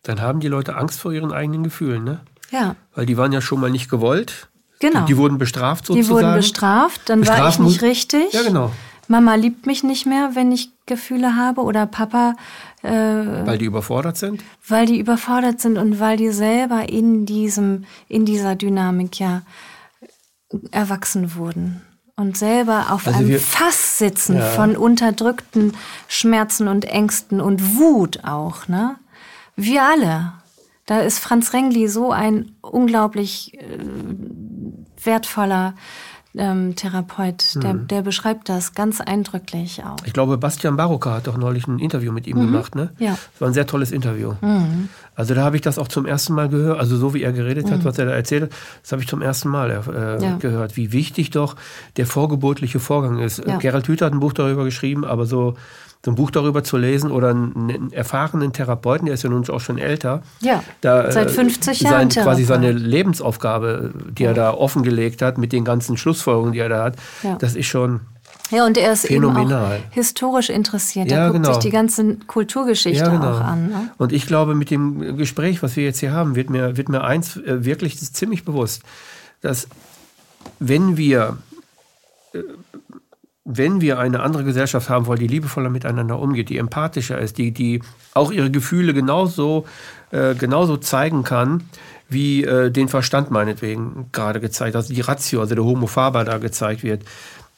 dann haben die Leute Angst vor ihren eigenen Gefühlen, ne? Ja. Weil die waren ja schon mal nicht gewollt. Genau. Die, die wurden bestraft sozusagen. Die wurden bestraft, dann Bestrafen war ich nicht richtig. Ja, genau. Mama liebt mich nicht mehr, wenn ich Gefühle habe oder Papa. Äh, weil die überfordert sind? Weil die überfordert sind und weil die selber in diesem, in dieser Dynamik ja erwachsen wurden und selber auf also einem wir, Fass sitzen ja. von unterdrückten Schmerzen und Ängsten und Wut auch, ne? Wir alle. Da ist Franz Rengli so ein unglaublich äh, wertvoller ähm, Therapeut, der, mhm. der, beschreibt das ganz eindrücklich auch. Ich glaube, Bastian Baroka hat doch neulich ein Interview mit ihm mhm. gemacht, ne? Ja. Das war ein sehr tolles Interview. Mhm. Also da habe ich das auch zum ersten Mal gehört, also so wie er geredet hat, mhm. was er da erzählt hat, das habe ich zum ersten Mal äh, ja. gehört, wie wichtig doch der vorgeburtliche Vorgang ist. Ja. Gerald Hüther hat ein Buch darüber geschrieben, aber so so ein Buch darüber zu lesen oder einen erfahrenen Therapeuten, der ist ja nun auch schon älter. Ja, da, seit 50 äh, Jahren. Sein, quasi seine Lebensaufgabe, die ja. er da offengelegt hat, mit den ganzen Schlussfolgerungen, die er da hat, ja. das ist schon. Ja, und er ist Phänomenal. eben auch historisch interessiert. Er ja, guckt genau. sich die ganze Kulturgeschichte ja, genau. auch an. Ne? Und ich glaube, mit dem Gespräch, was wir jetzt hier haben, wird mir, wird mir eins äh, wirklich ziemlich bewusst, dass wenn wir äh, wenn wir eine andere Gesellschaft haben wollen, die liebevoller miteinander umgeht, die empathischer ist, die, die auch ihre Gefühle genauso, äh, genauso zeigen kann, wie äh, den Verstand meinetwegen gerade gezeigt, also die Ratio, also der Homo faber da gezeigt wird,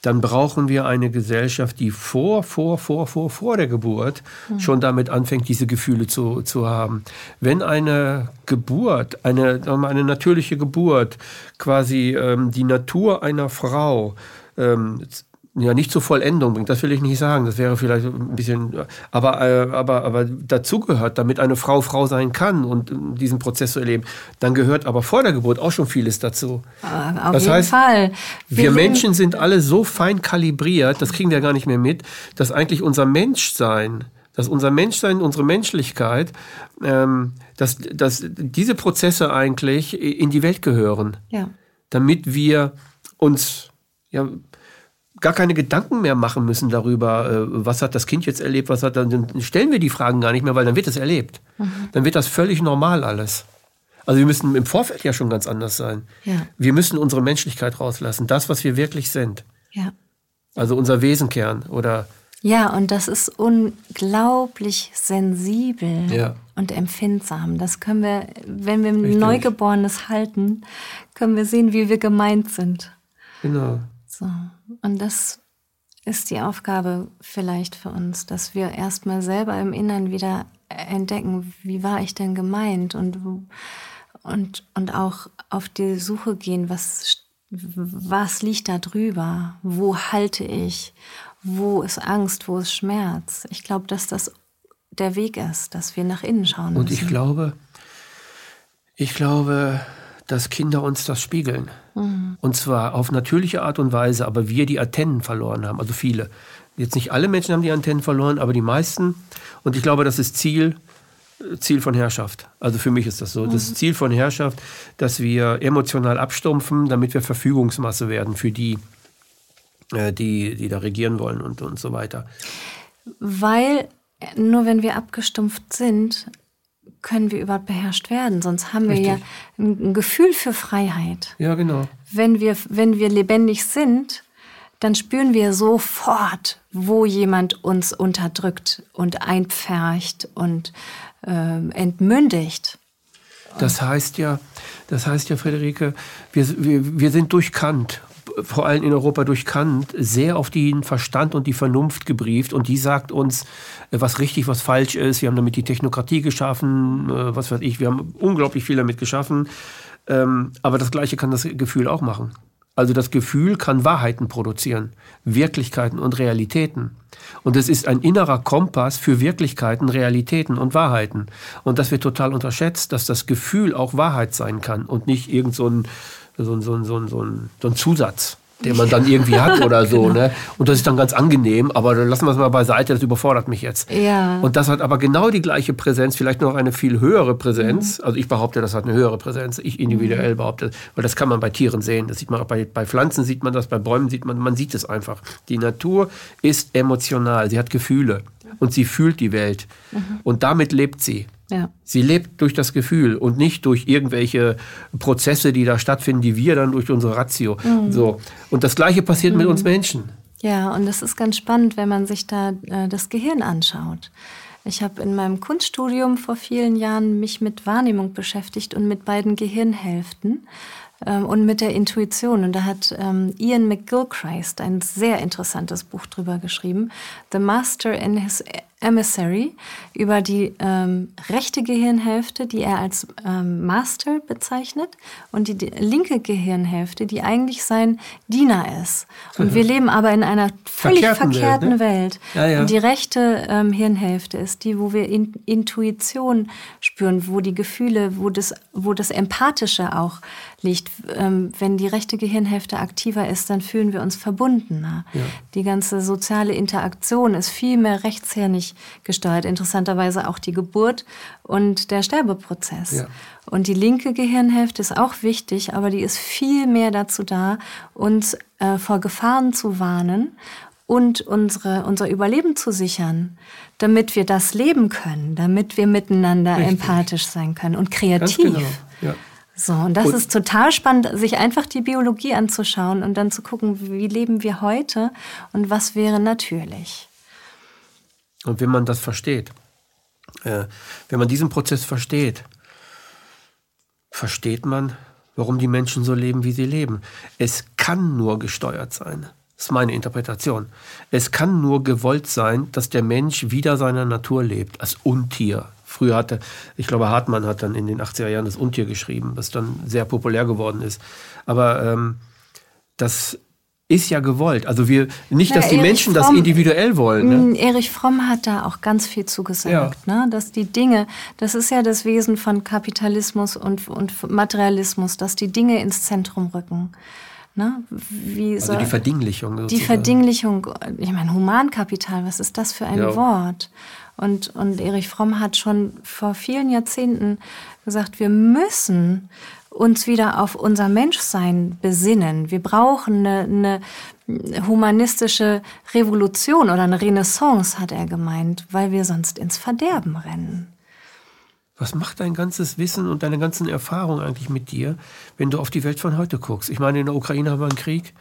dann brauchen wir eine Gesellschaft, die vor, vor, vor, vor, vor der Geburt mhm. schon damit anfängt, diese Gefühle zu, zu haben. Wenn eine Geburt, eine, eine natürliche Geburt, quasi ähm, die Natur einer Frau ähm, ja, nicht zur Vollendung bringt, das will ich nicht sagen. Das wäre vielleicht ein bisschen, aber, äh, aber, aber dazu gehört, damit eine Frau Frau sein kann und diesen Prozess zu erleben, dann gehört aber vor der Geburt auch schon vieles dazu. Auf das jeden heißt, Fall. Wir, wir Menschen sind alle so fein kalibriert, das kriegen wir gar nicht mehr mit, dass eigentlich unser Menschsein, dass unser Menschsein, unsere Menschlichkeit, ähm, dass, dass diese Prozesse eigentlich in die Welt gehören. Ja. Damit wir uns ja, gar keine Gedanken mehr machen müssen darüber, äh, was hat das Kind jetzt erlebt, was hat dann, dann stellen wir die Fragen gar nicht mehr, weil dann wird es erlebt. Mhm. Dann wird das völlig normal alles. Also wir müssen im Vorfeld ja schon ganz anders sein. Ja. Wir müssen unsere Menschlichkeit rauslassen, das, was wir wirklich sind. Ja. Also unser Wesenkern oder Ja, und das ist unglaublich sensibel Ja. und empfindsam. Das können wir, wenn wir ein Richtig. Neugeborenes halten, können wir sehen, wie wir gemeint sind. Genau. So. Und das ist die Aufgabe vielleicht für uns, dass wir erstmal selber im Innern wieder entdecken, wie war ich denn gemeint und, und, und auch auf die Suche gehen, was, was liegt da drüber? Wo halte ich? Wo ist Angst? Wo ist Schmerz? Ich glaube, dass das der Weg ist, dass wir nach innen schauen Und müssen. ich glaube, ich glaube, dass Kinder uns das spiegeln. Und zwar auf natürliche Art und Weise, aber wir die Antennen verloren haben, also viele. Jetzt nicht alle Menschen haben die Antennen verloren, aber die meisten. Und ich glaube, das ist Ziel, Ziel von Herrschaft. Also für mich ist das so. Das Ziel von Herrschaft, dass wir emotional abstumpfen, damit wir Verfügungsmasse werden für die, äh, die, die da regieren wollen und, und so weiter. Weil nur wenn wir abgestumpft sind, können wir überhaupt beherrscht werden. Sonst haben wir ja Richtig. ein, ein Gefühl für Freiheit. Ja, genau. Wenn wir, wenn wir lebendig sind, dann spüren wir sofort, wo jemand uns unterdrückt und einpfercht und ähm, entmündigt. Das heißt ja, das heißt ja, Friederike, wir, wir, wir sind durch Kant, vor allem in Europa durch Kant, sehr auf den Verstand und die Vernunft gebrieft und die sagt uns, äh, was richtig, was falsch ist. Wir haben damit die Technokratie geschaffen, äh, was weiß ich, wir haben unglaublich viel damit geschaffen. Ähm, aber das Gleiche kann das Gefühl auch machen. Also das Gefühl kann Wahrheiten produzieren, Wirklichkeiten und Realitäten. Und es ist ein innerer Kompass für Wirklichkeiten, Realitäten und Wahrheiten. Und das wird total unterschätzt, dass das Gefühl auch Wahrheit sein kann und nicht irgend so so ein, so ein, so ein, so ein, so ein Zusatz, den man dann irgendwie hat oder so. Ne? Und das ist dann ganz angenehm, aber lassen wir es mal beiseite, das überfordert mich jetzt. Ja. Und das hat aber genau die gleiche Präsenz, vielleicht noch eine viel höhere Präsenz. Also ich behaupte, das hat eine höhere Präsenz. Ich individuell behaupte, weil das kann man bei Tieren sehen. Das sieht man auch bei, bei Pflanzen sieht man das, bei Bäumen sieht man, man sieht es einfach. Die Natur ist emotional, sie hat Gefühle und sie fühlt die Welt. Und damit lebt sie. Ja. Sie lebt durch das Gefühl und nicht durch irgendwelche Prozesse, die da stattfinden, die wir dann durch unsere Ratio. So. Und das Gleiche passiert mit uns Menschen. Ja, und das ist ganz spannend, wenn man sich da äh, das Gehirn anschaut. Ich habe in meinem Kunststudium vor vielen Jahren mich mit Wahrnehmung beschäftigt und mit beiden Gehirnhälften ähm, und mit der Intuition. Und da hat ähm, Ian McGilchrist ein sehr interessantes Buch drüber geschrieben, The Master and His Emissary, über die ähm, rechte Gehirnhälfte, die er als ähm, Master bezeichnet, und die, die linke Gehirnhälfte, die eigentlich sein Diener ist. Und wir leben aber in einer völlig Verkehrten Welt, verkehrten ne? Welt. Ja, ja. Und die rechte ähm, Hirnhälfte ist die, wo wir in, Intuition spüren, wo die Gefühle, wo das, wo das Empathische auch liegt. Ähm, wenn die rechte Gehirnhälfte aktiver ist, dann fühlen wir uns verbundener. Die ganze soziale Interaktion ist viel mehr rechtshirnig gesteuert. Interessanterweise auch die Geburt und der Sterbeprozess. Ja. Und die linke Gehirnhälfte ist auch wichtig, aber die ist viel mehr dazu da, uns äh, vor Gefahren zu warnen und unsere, unser Überleben zu sichern, damit wir das leben können, damit wir miteinander Richtig. empathisch sein können und Ganz kreativ. genau. Ja. So, und das Und- ist total spannend, sich einfach die Biologie anzuschauen und dann zu gucken, wie leben wir heute und was wäre natürlich. Und wenn man das versteht, äh, wenn man diesen Prozess versteht, versteht man, warum die Menschen so leben, wie sie leben. Es kann nur gesteuert sein. Das ist meine Interpretation. Es kann nur gewollt sein, dass der Mensch wieder seiner Natur lebt, als Untier. Früher hatte, ich glaube, Hartmann hat dann in den 80er Jahren das Untier geschrieben, was dann sehr populär geworden ist. Aber ähm, das ist ja gewollt. Also wir, nicht, Ja, dass die Erich Menschen das Fromm- individuell wollen. Ne? Mm, Erich Fromm hat da auch ganz viel zugesagt, ne? dass die Dinge, das ist ja das Wesen von Kapitalismus und, und Materialismus, dass die Dinge ins Zentrum rücken. Ne? Wie Also soll- die Verdinglichung. Die sozusagen. Verdinglichung, ich meine, Humankapital, was ist das für ein Ja. Wort? Und, und Erich Fromm hat schon vor vielen Jahrzehnten gesagt, wir müssen uns wieder auf unser Menschsein besinnen. Wir brauchen eine, eine humanistische Revolution oder eine Renaissance, hat er gemeint, weil wir sonst ins Verderben rennen. Was macht dein ganzes Wissen und deine ganzen Erfahrungen eigentlich mit dir, wenn du auf die Welt von heute guckst? Ich meine, in der Ukraine haben wir einen Krieg.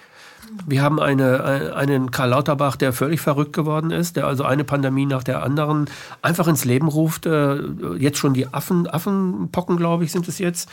Wir haben eine, einen Karl Lauterbach, der völlig verrückt geworden ist, der also eine Pandemie nach der anderen einfach ins Leben ruft. Äh, jetzt schon die Affen, Affenpocken, glaube ich, sind es jetzt.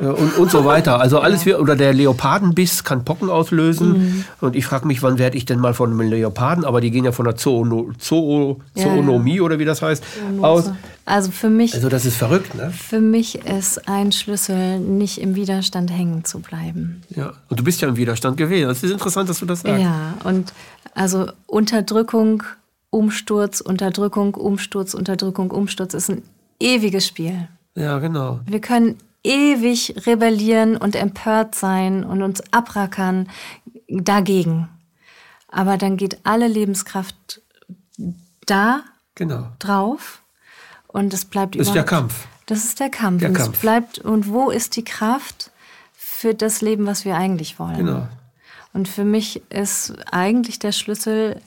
Äh, und, und so weiter. Also alles ja. oder der Leopardenbiss kann Pocken auslösen. Mhm. Und ich frage mich, wann werde ich denn mal von einem Leoparden, aber die gehen ja von der Zoono, Zoo, Zoonomie ja, ja. oder wie das heißt, aus. Also für mich. Also das ist verrückt, ne? Für mich ist ein Schlüssel, nicht im Widerstand hängen zu bleiben. Ja, und du bist ja im Widerstand gewesen. Es ist interessant, dass du das sagst. Ja, und also Unterdrückung, Umsturz, Unterdrückung, Umsturz, Unterdrückung, Umsturz ist ein ewiges Spiel. Ja, genau. Wir können ewig rebellieren und empört sein und uns abrackern dagegen. Aber dann geht alle Lebenskraft da genau. drauf und es bleibt Das ist der Kampf. Das ist der Kampf. Der und Kampf. Es bleibt, und wo ist die Kraft für das Leben, was wir eigentlich wollen? Genau. Und für mich ist eigentlich der Schlüssel,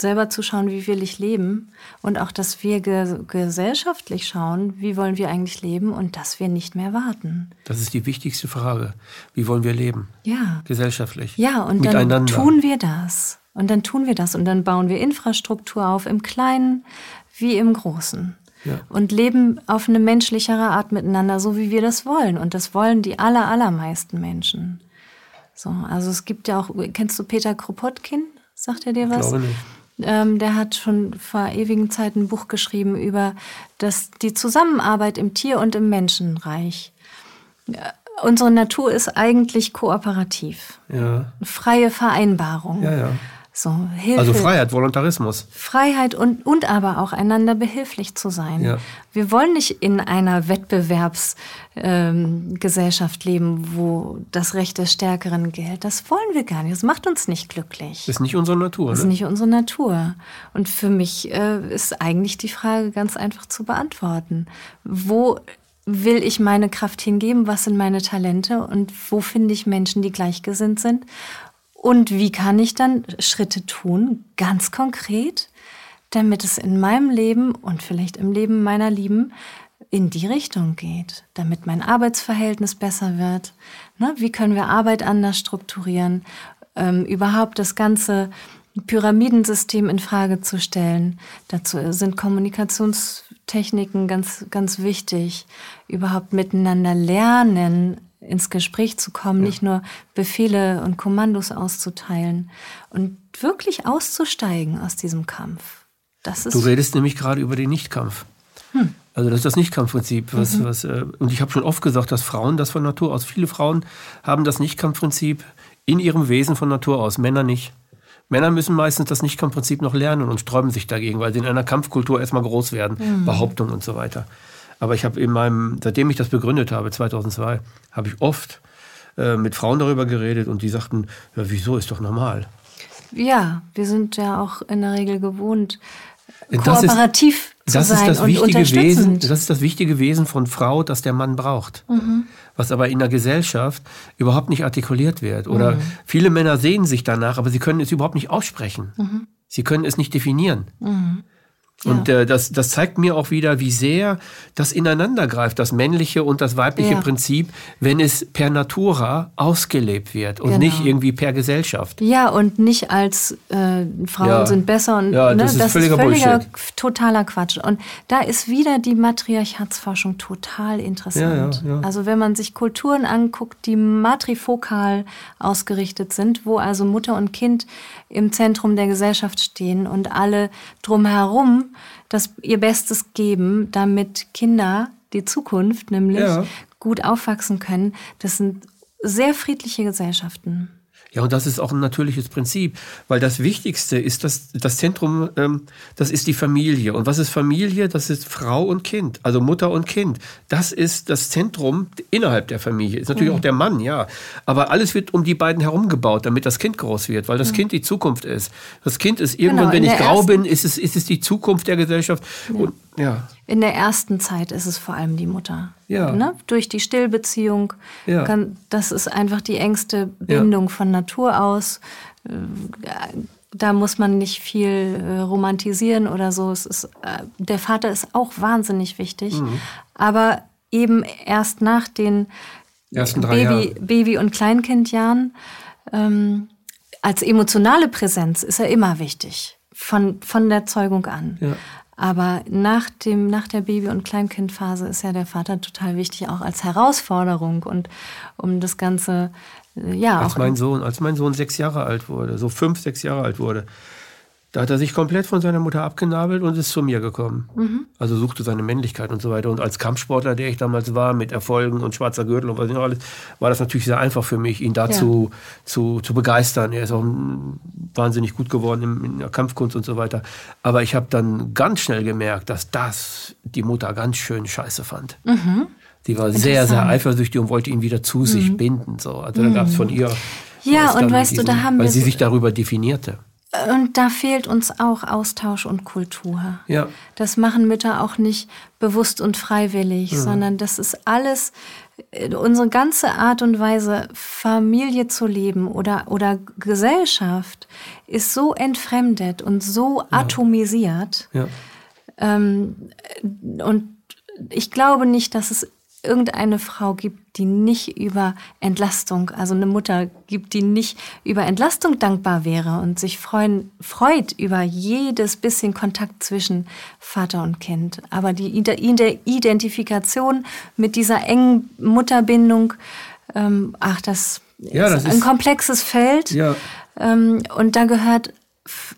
selber zu schauen, wie will ich leben und auch, dass wir ge gesellschaftlich schauen, wie wollen wir eigentlich leben und dass wir nicht mehr warten. Das ist die wichtigste Frage. Wie wollen wir leben? Ja. Gesellschaftlich. Ja, und dann tun wir das. Und dann tun wir das und dann bauen wir Infrastruktur auf, im Kleinen wie im Großen. Ja. Und leben auf eine menschlichere Art miteinander, so wie wir das wollen. Und das wollen die aller, allermeisten Menschen. So, also es gibt ja auch, kennst du Peter Kropotkin? Sagt er dir was? Ich glaube nicht. Ähm, der hat schon vor ewigen Zeiten ein Buch geschrieben über das, die Zusammenarbeit im Tier- und im Menschenreich. Ja, unsere Natur ist eigentlich kooperativ. Ja. Freie Vereinbarung. Ja, ja. So, Hilfe. Also Freiheit, Voluntarismus. Freiheit und, und aber auch einander behilflich zu sein. Ja. Wir wollen nicht in einer Wettbewerbsgesellschaft ähm, leben, wo das Recht des Stärkeren gilt. Das wollen wir gar nicht. Das macht uns nicht glücklich. Das ist nicht unsere Natur. Das ist ne? nicht unsere Natur. Und für mich äh, ist eigentlich die Frage ganz einfach zu beantworten. Wo will ich meine Kraft hingeben? Was sind meine Talente? Und wo finde ich Menschen, die gleichgesinnt sind? Und wie kann ich dann Schritte tun, ganz konkret, damit es in meinem Leben und vielleicht im Leben meiner Lieben in die Richtung geht, damit mein Arbeitsverhältnis besser wird? Ne? Wie können wir Arbeit anders strukturieren? Ähm, überhaupt das ganze Pyramidensystem in Frage zu stellen. Dazu sind Kommunikationstechniken ganz, ganz wichtig. Überhaupt miteinander lernen, ins Gespräch zu kommen, ja. nicht nur Befehle und Kommandos auszuteilen und wirklich auszusteigen aus diesem Kampf. Das ist du redest nämlich gerade über den Nichtkampf. Hm. Also das ist das Nichtkampfprinzip. Was, mhm. was, äh, und ich habe schon oft gesagt, dass Frauen das von Natur aus, viele Frauen haben das Nichtkampfprinzip in ihrem Wesen von Natur aus, Männer nicht. Männer müssen meistens das Nichtkampfprinzip noch lernen und sträuben sich dagegen, weil sie in einer Kampfkultur erstmal groß werden, mhm. Behauptung und so weiter. Aber ich habe in meinem, seitdem ich das begründet habe, 2002, habe ich oft äh, mit Frauen darüber geredet und die sagten, ja, wieso ist doch normal. Ja, wir sind ja auch in der Regel gewohnt, kooperativ sein ist das wichtige Wesen, Das ist das wichtige Wesen von Frau, das der Mann braucht. Mhm. Was aber in der Gesellschaft überhaupt nicht artikuliert wird. Oder mhm. viele Männer sehen sich danach, aber sie können es überhaupt nicht aussprechen. Mhm. Sie können es nicht definieren. Und ja. äh, das, das zeigt mir auch wieder, wie sehr das ineinander greift, das männliche und das weibliche ja. Prinzip, wenn es per Natura ausgelebt wird und genau. nicht irgendwie per Gesellschaft. Ja, und nicht als äh, Frauen ja. sind besser und ja, das, ne, ist, das völliger ist völliger Bullshit. totaler Quatsch. Und da ist wieder die Matriarchatsforschung total interessant. Also wenn man sich Kulturen anguckt, die matrifokal ausgerichtet sind, wo also Mutter und Kind im Zentrum der Gesellschaft stehen und alle drumherum das ihr Bestes geben, damit Kinder die Zukunft nämlich ja. gut aufwachsen können. Das sind sehr friedliche Gesellschaften. Ja, und das ist auch ein natürliches Prinzip, weil das Wichtigste ist das, das Zentrum, ähm, das ist die Familie. Und was ist Familie? Das ist Frau und Kind, also Mutter und Kind. Das ist das Zentrum innerhalb der Familie. Ist natürlich mhm. auch der Mann, ja. Aber alles wird um die beiden herum gebaut, damit das Kind groß wird, weil das mhm. Kind die Zukunft ist. Das Kind ist irgendwann, genau, wenn ich grau bin, ist es, ist es die Zukunft der Gesellschaft. Ja. Und, ja. In der ersten Zeit ist es vor allem die Mutter. Ja. Ne? Durch die Stillbeziehung. Ja. Kann, das ist einfach die engste Bindung ja. von Natur aus. Äh, da muss man nicht viel äh, romantisieren oder so. Es ist, äh, der Vater ist auch wahnsinnig wichtig. Mhm. Aber eben erst nach den Ersten drei Baby, Baby- und Kleinkindjahren. Ähm, als emotionale Präsenz ist er immer wichtig, von, von der Zeugung an. Ja. Aber nach, dem, nach der Baby- und Kleinkindphase ist ja der Vater total wichtig, auch als Herausforderung und um das Ganze, äh, ja. Als mein Sohn, als mein Sohn sechs Jahre alt wurde, so fünf, sechs Jahre alt wurde, da hat er sich komplett von seiner Mutter abgenabelt und ist zu mir gekommen. Mhm. Also suchte seine Männlichkeit und so weiter. Und als Kampfsportler, der ich damals war, mit Erfolgen und schwarzer Gürtel und was noch alles, war das natürlich sehr einfach für mich, ihn dazu ja. zu, zu begeistern. Er ist auch wahnsinnig gut geworden in, in der Kampfkunst und so weiter. Aber ich habe dann ganz schnell gemerkt, dass das die Mutter ganz schön scheiße fand. Mhm. Die war sehr, sehr eifersüchtig und wollte ihn wieder zu sich mhm. binden. So. Also da gab es von ihr. Ja, und weißt diesen, du, da haben weil wir. Weil sie sich darüber definierte. Und da fehlt uns auch Austausch und Kultur. Ja. Das machen Mütter auch nicht bewusst und freiwillig, mhm. sondern das ist alles äh, unsere ganze Art und Weise, Familie zu leben oder, oder Gesellschaft ist so entfremdet und so ja. atomisiert. Ja. Ähm, und ich glaube nicht, dass es irgendeine Frau gibt, die nicht über Entlastung, also eine Mutter gibt, die nicht über Entlastung dankbar wäre und sich freuen, freut über jedes bisschen Kontakt zwischen Vater und Kind. Aber die Identifikation mit dieser engen Mutterbindung, ähm, ach, das, ja, das ist ein komplexes Feld. Ja. Ähm, und da gehört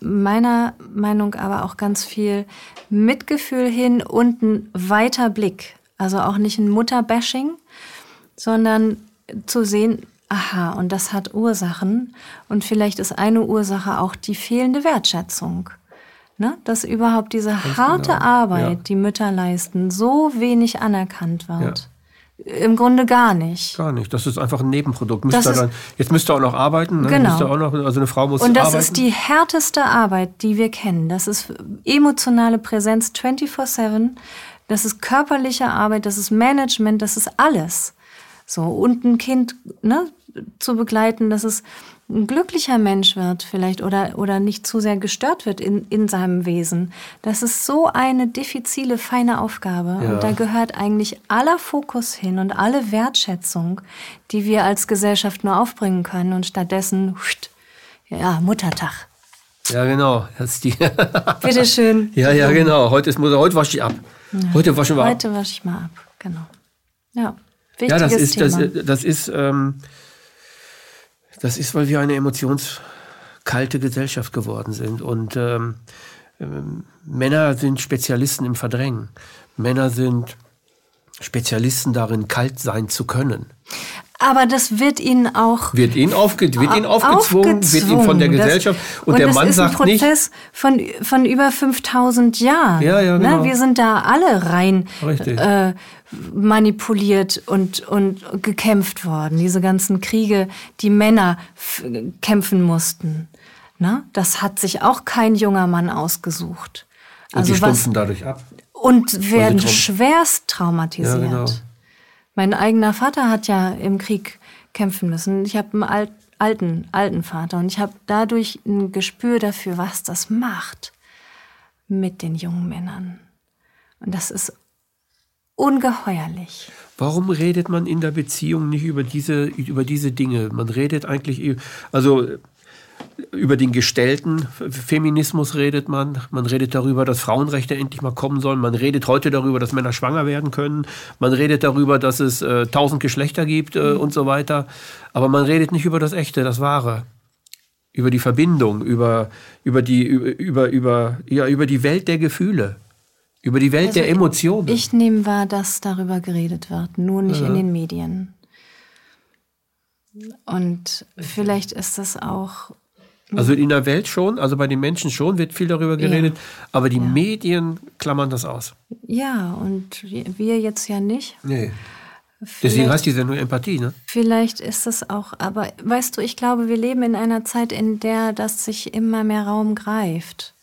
meiner Meinung aber auch ganz viel Mitgefühl hin und ein weiter Blick. Also auch nicht ein Mutterbashing, sondern zu sehen, aha, und das hat Ursachen. Und vielleicht ist eine Ursache auch die fehlende Wertschätzung. Ne? Dass überhaupt diese Ganz harte genau. Arbeit, ja. die Mütter leisten, so wenig anerkannt wird. Ja. Im Grunde gar nicht. Gar nicht. Das ist einfach ein Nebenprodukt. Müsst dann, jetzt müsst ihr auch noch arbeiten. Ne? Genau. Noch, also eine Frau muss Und das arbeiten. ist die härteste Arbeit, die wir kennen. Das ist emotionale Präsenz 24-7 das ist körperliche Arbeit, das ist Management, das ist alles. So, und ein Kind ne, zu begleiten, dass es ein glücklicher Mensch wird vielleicht oder, oder nicht zu sehr gestört wird in, in seinem Wesen. Das ist so eine diffizile, feine Aufgabe. Ja. Und da gehört eigentlich aller Fokus hin und alle Wertschätzung, die wir als Gesellschaft nur aufbringen können. Und stattdessen, ja, Muttertag. Ja, genau. Das ist die Bitteschön. Ja, ja, genau. Heute, ist, heute wasche ich ab. Ja. Heute waschen wir Heute wasche ich mal ab, genau. Ja, wichtiges ja das ist, Thema. Das, das ist, ähm, das ist, weil wir eine emotionskalte Gesellschaft geworden sind. Und ähm, ähm, Männer sind Spezialisten im Verdrängen. Männer sind Spezialisten darin, kalt sein zu können. Aber das wird ihnen auch wird ihnen, aufge wird ihnen aufgezwungen, aufgezwungen, wird ihnen von der Gesellschaft das, und, und der Mann sagt nicht. Das ist ein Prozess von von über 5000 Jahren. Ja, ja, ne? genau. Ne? Wir sind da alle rein äh, manipuliert und und gekämpft worden. Diese ganzen Kriege, die Männer kämpfen mussten. Ne? Das hat sich auch kein junger Mann ausgesucht. Also und die stumpfen dadurch ab. Und werden schwerst traumatisiert. Ja, genau. Mein eigener Vater hat ja im Krieg kämpfen müssen. Ich habe einen alt, alten, alten Vater und ich habe dadurch ein Gespür dafür, was das macht mit den jungen Männern. Und das ist ungeheuerlich. Warum redet man in der Beziehung nicht über diese, über diese Dinge? Man redet eigentlich, also über den gestellten Feminismus redet man. Man redet darüber, dass Frauenrechte endlich mal kommen sollen. Man redet heute darüber, dass Männer schwanger werden können. Man redet darüber, dass es äh, tausend Geschlechter gibt äh, und so weiter. Aber man redet nicht über das Echte, das Wahre. Über die Verbindung, über, über, die, über, über, ja, über die Welt der Gefühle. Über die Welt also der Emotionen. Ich, ich nehme wahr, dass darüber geredet wird, nur nicht ja. in den Medien. Und vielleicht ist das auch also in der Welt schon, also bei den Menschen schon, wird viel darüber geredet, ja. aber die ja. Medien klammern das aus. Ja, und wir jetzt ja nicht. Nee. Vielleicht, Deswegen heißt die Sendung Empathie, ne? Vielleicht ist es auch, aber weißt du, ich glaube, wir leben in einer Zeit, in der das sich immer mehr Raum greift.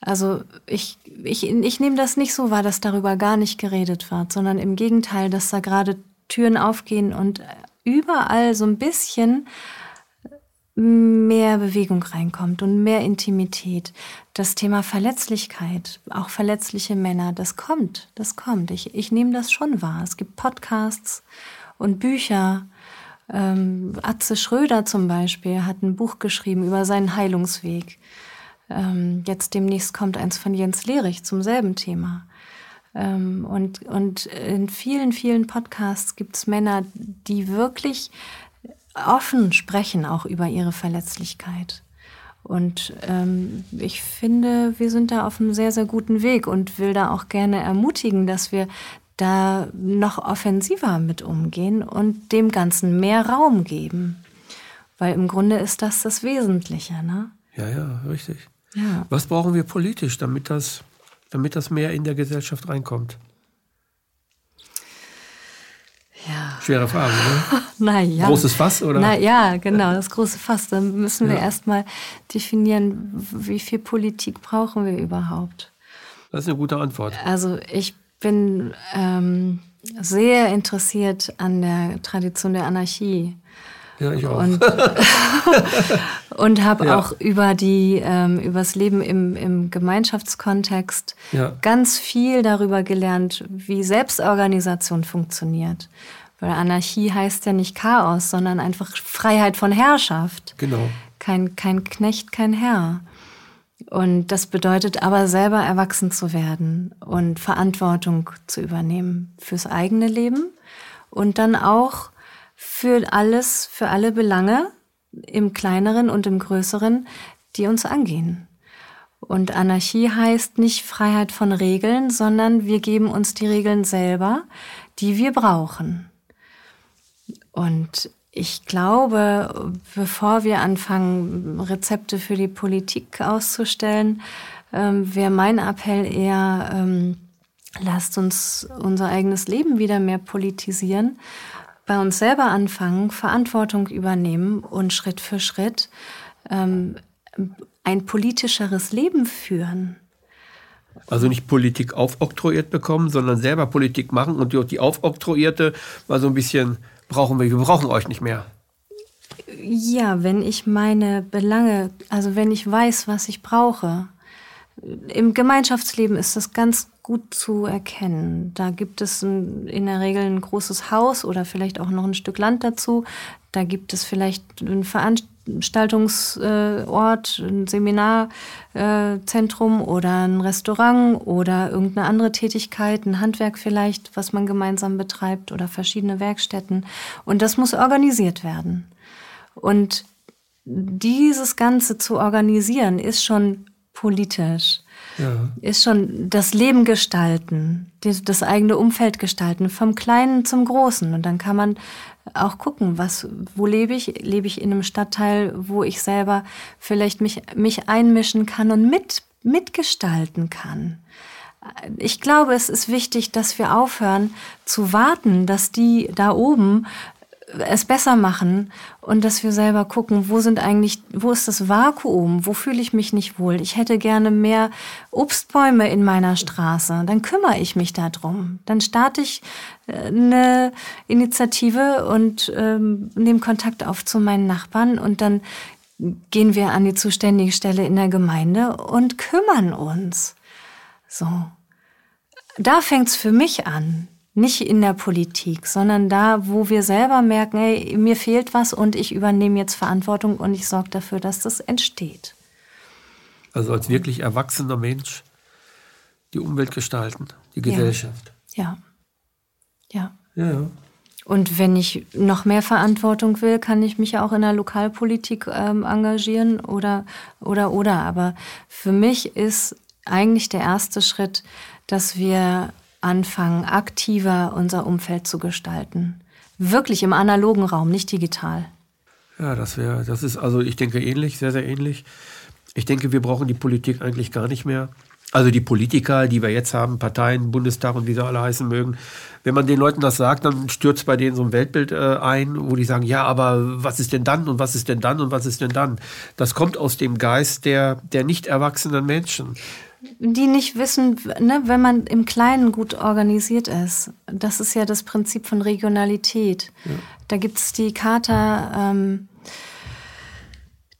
Also ich, ich, ich nehme das nicht so wahr, dass darüber gar nicht geredet wird, sondern im Gegenteil, dass da gerade Türen aufgehen und überall so ein bisschen mehr Bewegung reinkommt und mehr Intimität. Das Thema Verletzlichkeit, auch verletzliche Männer, das kommt, das kommt. Ich, ich nehme das schon wahr. Es gibt Podcasts und Bücher Ähm, Atze Schröder zum Beispiel hat ein Buch geschrieben über seinen Heilungsweg. Ähm, jetzt demnächst kommt eins von Jens Lehrich zum selben Thema. Ähm, und, und in vielen, vielen Podcasts gibt es Männer, die wirklich offen sprechen auch über ihre Verletzlichkeit. Und ähm, ich finde, wir sind da auf einem sehr, sehr guten Weg und will da auch gerne ermutigen, dass wir da noch offensiver mit umgehen und dem Ganzen mehr Raum geben. Weil im Grunde ist das das Wesentliche, ne? Ja, ja, richtig. Ja. Was brauchen wir politisch, damit das, damit das mehr in der Gesellschaft reinkommt? Ja. Schwere Frage, ne? naja. Großes Fass, oder? Na, ja, genau, das große Fass. Dann müssen wir ja. erstmal definieren, wie viel Politik brauchen wir überhaupt. Das ist eine gute Antwort. Also ich bin ähm, sehr interessiert an der Tradition der Anarchie. Ja, ich auch. Und, und habe ja. auch über die ähm, übers Leben im, im Gemeinschaftskontext ja. ganz viel darüber gelernt, wie Selbstorganisation funktioniert. Weil Anarchie heißt ja nicht Chaos, sondern einfach Freiheit von Herrschaft. Genau. Kein, kein Knecht, kein Herr. Und das bedeutet aber selber erwachsen zu werden und Verantwortung zu übernehmen fürs eigene Leben und dann auch für alles, für alle Belange im kleineren und im größeren, die uns angehen. Und Anarchie heißt nicht Freiheit von Regeln, sondern wir geben uns die Regeln selber, die wir brauchen. Und ich glaube, bevor wir anfangen, Rezepte für die Politik auszustellen, ähm, wäre mein Appell eher, ähm, lasst uns unser eigenes Leben wieder mehr politisieren, bei uns selber anfangen, Verantwortung übernehmen und Schritt für Schritt ähm, ein politischeres Leben führen. Also nicht Politik aufoktroyiert bekommen, sondern selber Politik machen und die, die aufoktroyierte mal so ein bisschen brauchen wir, wir brauchen euch nicht mehr. Ja, wenn ich meine Belange, also wenn ich weiß, was ich brauche. Im Gemeinschaftsleben ist das ganz gut zu erkennen. Da gibt es ein, in der Regel ein großes Haus oder vielleicht auch noch ein Stück Land dazu. Da gibt es vielleicht ein Veranstaltungsort, ein Seminarzentrum oder ein Restaurant oder irgendeine andere Tätigkeit, ein Handwerk vielleicht, was man gemeinsam betreibt oder verschiedene Werkstätten. Und das muss organisiert werden. Und dieses Ganze zu organisieren ist schon politisch ja. ist schon das Leben gestalten, das eigene Umfeld gestalten, vom Kleinen zum Großen. Und dann kann man auch gucken, was, wo lebe ich? Lebe ich in einem Stadtteil, wo ich selber vielleicht mich, mich einmischen kann und mit, mitgestalten kann? Ich glaube, es ist wichtig, dass wir aufhören zu warten, dass die da oben es besser machen und dass wir selber gucken, wo sind eigentlich, wo ist das Vakuum, wo fühle ich mich nicht wohl. Ich hätte gerne mehr Obstbäume in meiner Straße. Dann kümmere ich mich darum. Dann starte ich äh, eine Initiative und ähm, nehme Kontakt auf zu meinen Nachbarn und dann gehen wir an die zuständige Stelle in der Gemeinde und kümmern uns. So. Da fängt's für mich an nicht in der Politik, sondern da, wo wir selber merken, ey, mir fehlt was und ich übernehme jetzt Verantwortung und ich sorge dafür, dass das entsteht. Also als wirklich erwachsener Mensch die Umwelt gestalten, die Gesellschaft. Ja. Ja. Ja. ja. Und wenn ich noch mehr Verantwortung will, kann ich mich auch in der Lokalpolitik ähm, engagieren oder, oder, oder. Aber für mich ist eigentlich der erste Schritt, dass wir anfangen, aktiver unser Umfeld zu gestalten. Wirklich im analogen Raum, nicht digital. Ja, das wäre, das ist also, ich denke, ähnlich, sehr, sehr ähnlich. Ich denke, wir brauchen die Politik eigentlich gar nicht mehr. Also die Politiker, die wir jetzt haben, Parteien, Bundestag und wie sie alle heißen mögen, wenn man den Leuten das sagt, dann stürzt bei denen so ein Weltbild äh, ein, wo die sagen, ja, aber was ist denn dann und was ist denn dann und was ist denn dann? Das kommt aus dem Geist der, der nicht erwachsenen Menschen die nicht wissen, ne, wenn man im Kleinen gut organisiert ist. Das ist ja das Prinzip von Regionalität. Ja. Da gibt es die Charta, ähm,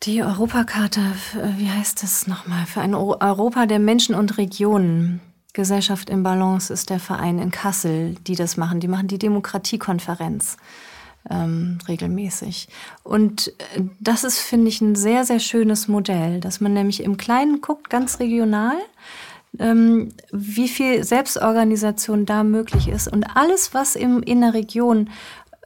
die Europakarte, wie heißt das nochmal? Für ein Europa der Menschen und Regionen. Gesellschaft im Balance ist der Verein in Kassel, die das machen. Die machen die Demokratiekonferenz. Ähm, regelmäßig. Und äh, das ist, finde ich, ein sehr, sehr schönes Modell, dass man nämlich im Kleinen guckt, ganz regional, ähm, wie viel Selbstorganisation da möglich ist. Und alles, was im, in der Region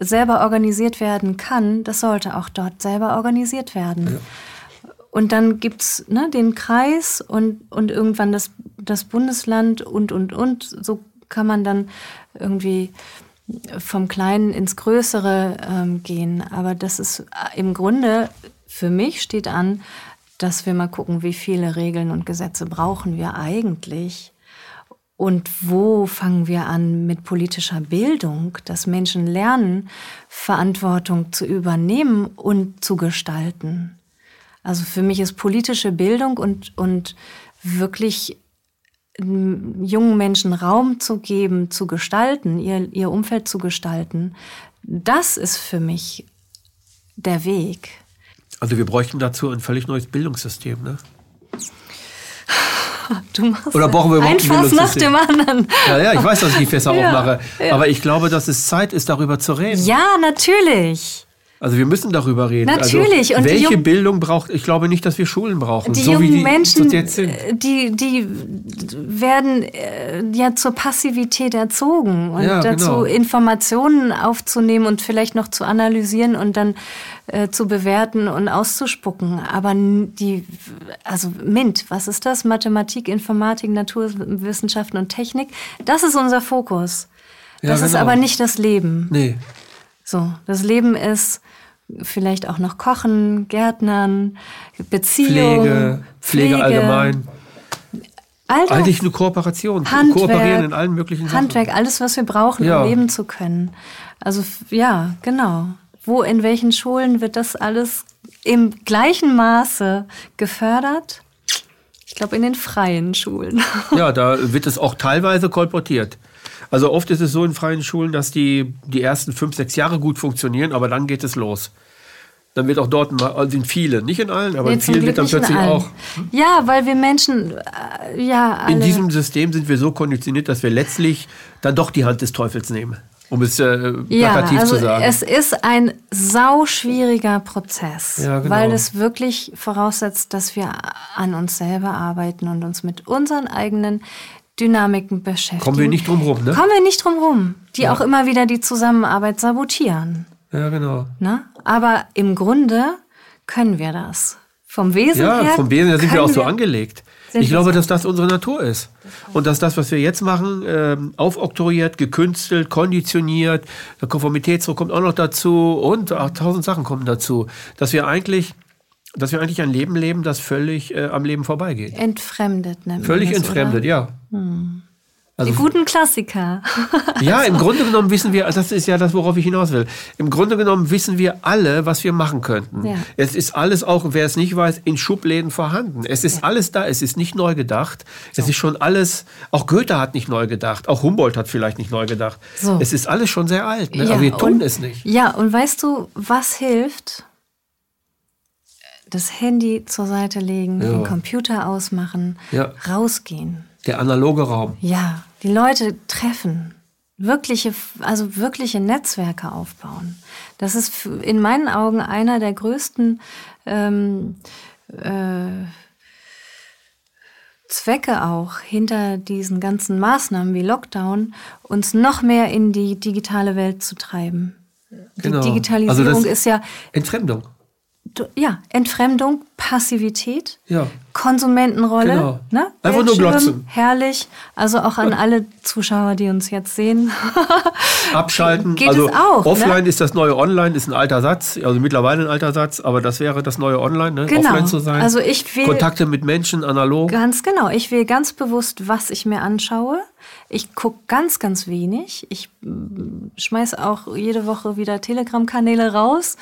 selber organisiert werden kann, das sollte auch dort selber organisiert werden. Ja. Und dann gibt's ne, den Kreis und, und irgendwann das, das Bundesland und, und, und. So kann man dann irgendwie vom Kleinen ins Größere ähm, gehen. Aber das ist äh, im Grunde, für mich steht an, dass wir mal gucken, wie viele Regeln und Gesetze brauchen wir eigentlich. Und wo fangen wir an mit politischer Bildung, dass Menschen lernen, Verantwortung zu übernehmen und zu gestalten? Also für mich ist politische Bildung und, und wirklich jungen Menschen Raum zu geben, zu gestalten, ihr, ihr Umfeld zu gestalten, das ist für mich der Weg. Also wir bräuchten dazu ein völlig neues Bildungssystem, ne? Du machst Oder brauchen wir ein Fass nach dem anderen. Ja, ja, ich weiß, dass ich die Fässer ja, aufmache. Ja. Aber ich glaube, dass es Zeit ist, darüber zu reden. Ja, natürlich. Also wir müssen darüber reden. Also Natürlich. Also, welche Jung Bildung braucht, ich glaube nicht, dass wir Schulen brauchen. Die so jungen wie die Menschen. Die, die werden äh, ja zur Passivität erzogen und ja, dazu genau. Informationen aufzunehmen und vielleicht noch zu analysieren und dann äh, zu bewerten und auszuspucken. Aber die, also MINT, was ist das? Mathematik, Informatik, Naturwissenschaften und Technik. Das ist unser Fokus. Das ja, genau. ist aber nicht das Leben. Nee. So, das Leben ist vielleicht auch noch Kochen, Gärtnern, Beziehung, Pflege, Pflege, Pflege allgemein. All Eigentlich eine Kooperation, Handwerk, kooperieren in allen möglichen Sachen. Handwerk, alles, was wir brauchen, ja. um leben zu können. Also ja, genau. Wo, in welchen Schulen wird das alles im gleichen Maße gefördert? Ich glaube, in den freien Schulen. Ja, da wird es auch teilweise kolportiert. Also oft ist es so in freien Schulen, dass die die ersten fünf, sechs Jahre gut funktionieren, aber dann geht es los. Dann wird auch dort, also sind viele, nicht in allen, aber nee, in vielen wird dann plötzlich auch. Ja, weil wir Menschen, äh, ja. Alle. In diesem System sind wir so konditioniert, dass wir letztlich dann doch die Hand des Teufels nehmen. Um es äh, plakativ ja, also zu sagen. Es ist ein sauschwieriger Prozess, ja, genau. weil es wirklich voraussetzt, dass wir an uns selber arbeiten und uns mit unseren eigenen Dynamiken beschäftigen. Kommen wir nicht drum rum, ne? Kommen wir nicht drum rum, die ja. auch immer wieder die Zusammenarbeit sabotieren. Ja, genau. Ne? Aber im Grunde können wir das. Vom Wesen ja, her. Ja, vom Wesen her sind wir auch so angelegt. Ich glaube, dass das unsere Natur ist. Und dass das, was wir jetzt machen, äh, aufoktroyiert, gekünstelt, konditioniert, der Konformitätsdruck kommt auch noch dazu und auch tausend Sachen kommen dazu. Dass wir eigentlich dass wir eigentlich ein Leben leben, das völlig äh, am Leben vorbeigeht. Entfremdet, nämlich. Völlig das, entfremdet, oder? ja. Hm. Also, Die guten Klassiker. ja, im Grunde genommen wissen wir, das ist ja das, worauf ich hinaus will. Im Grunde genommen wissen wir alle, was wir machen könnten. Ja. Es ist alles auch, wer es nicht weiß, in Schubläden vorhanden. Es ist ja. alles da, es ist nicht neu gedacht. So. Es ist schon alles, auch Goethe hat nicht neu gedacht, auch Humboldt hat vielleicht nicht neu gedacht. So. Es ist alles schon sehr alt, ne? ja, aber wir tun und, es nicht. Ja, und weißt du, was hilft? Das Handy zur Seite legen, ja. den Computer ausmachen, ja. rausgehen. Der analoge Raum. Ja, die Leute treffen, wirkliche, also wirkliche Netzwerke aufbauen. Das ist in meinen Augen einer der größten ähm, äh, Zwecke auch hinter diesen ganzen Maßnahmen wie Lockdown, uns noch mehr in die digitale Welt zu treiben. Genau. Die Digitalisierung also ist ja Entfremdung ja, Entfremdung, Passivität, ja. Konsumentenrolle. Genau. Ne? Einfach nur glotzen. Herrlich. Also auch an alle Zuschauer, die uns jetzt sehen. Abschalten. Geht also es auch, ne? offline ne? ist das neue Online, ist ein alter Satz, also mittlerweile ein alter Satz, aber das wäre das neue Online, ne? genau. offline zu sein. Also ich will Kontakte mit Menschen analog. Ganz genau. Ich will ganz bewusst, was ich mir anschaue. Ich gucke ganz, ganz wenig. Ich mm, schmeiß auch jede Woche wieder Telegram-Kanäle raus,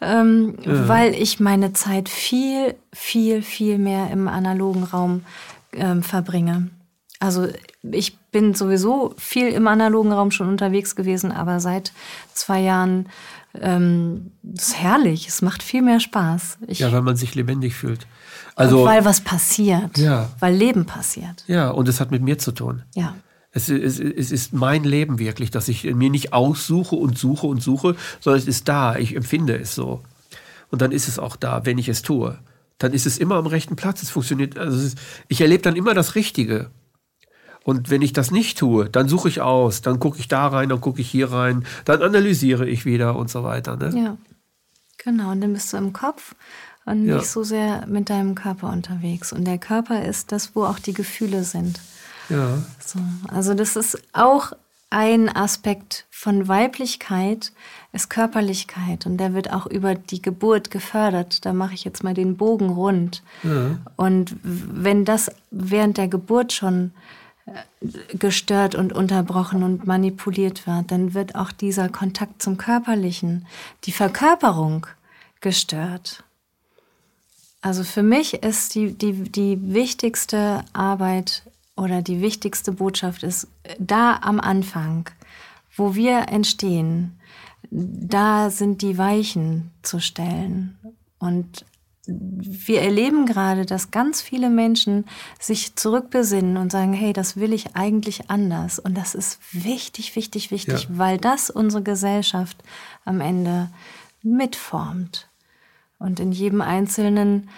ähm, ja. weil ich meine Zeit viel, viel, viel mehr im analogen Raum ähm, verbringe. Also ich bin sowieso viel im analogen Raum schon unterwegs gewesen, aber seit zwei Jahren ähm, ist herrlich. Es macht viel mehr Spaß. Ich, ja, weil man sich lebendig fühlt. Also, weil was passiert. Ja. Weil Leben passiert. Ja, und es hat mit mir zu tun. Ja. Es, es, es ist mein Leben wirklich, dass ich mir nicht aussuche und suche und suche, sondern es ist da. Ich empfinde es so. Und dann ist es auch da, wenn ich es tue. Dann ist es immer am rechten Platz. Es funktioniert. Also es ist, ich erlebe dann immer das Richtige. Und wenn ich das nicht tue, dann suche ich aus, dann gucke ich da rein, dann gucke ich hier rein, dann analysiere ich wieder und so weiter. Ne? Ja, genau. Und dann bist du im Kopf und ja. nicht so sehr mit deinem Körper unterwegs. Und der Körper ist das, wo auch die Gefühle sind. Ja. So, also das ist auch ein Aspekt von Weiblichkeit, ist Körperlichkeit. Und der wird auch über die Geburt gefördert. Da mache ich jetzt mal den Bogen rund. Ja. Und wenn das während der Geburt schon äh, gestört und unterbrochen und manipuliert wird, dann wird auch dieser Kontakt zum Körperlichen, die Verkörperung gestört. Also für mich ist die, die, die wichtigste Arbeit oder die wichtigste Botschaft ist, da am Anfang, wo wir entstehen, da sind die Weichen zu stellen. Und wir erleben gerade, dass ganz viele Menschen sich zurückbesinnen und sagen, hey, das will ich eigentlich anders. Und das ist wichtig, wichtig, wichtig, ja. weil das unsere Gesellschaft am Ende mitformt. Und in jedem Einzelnen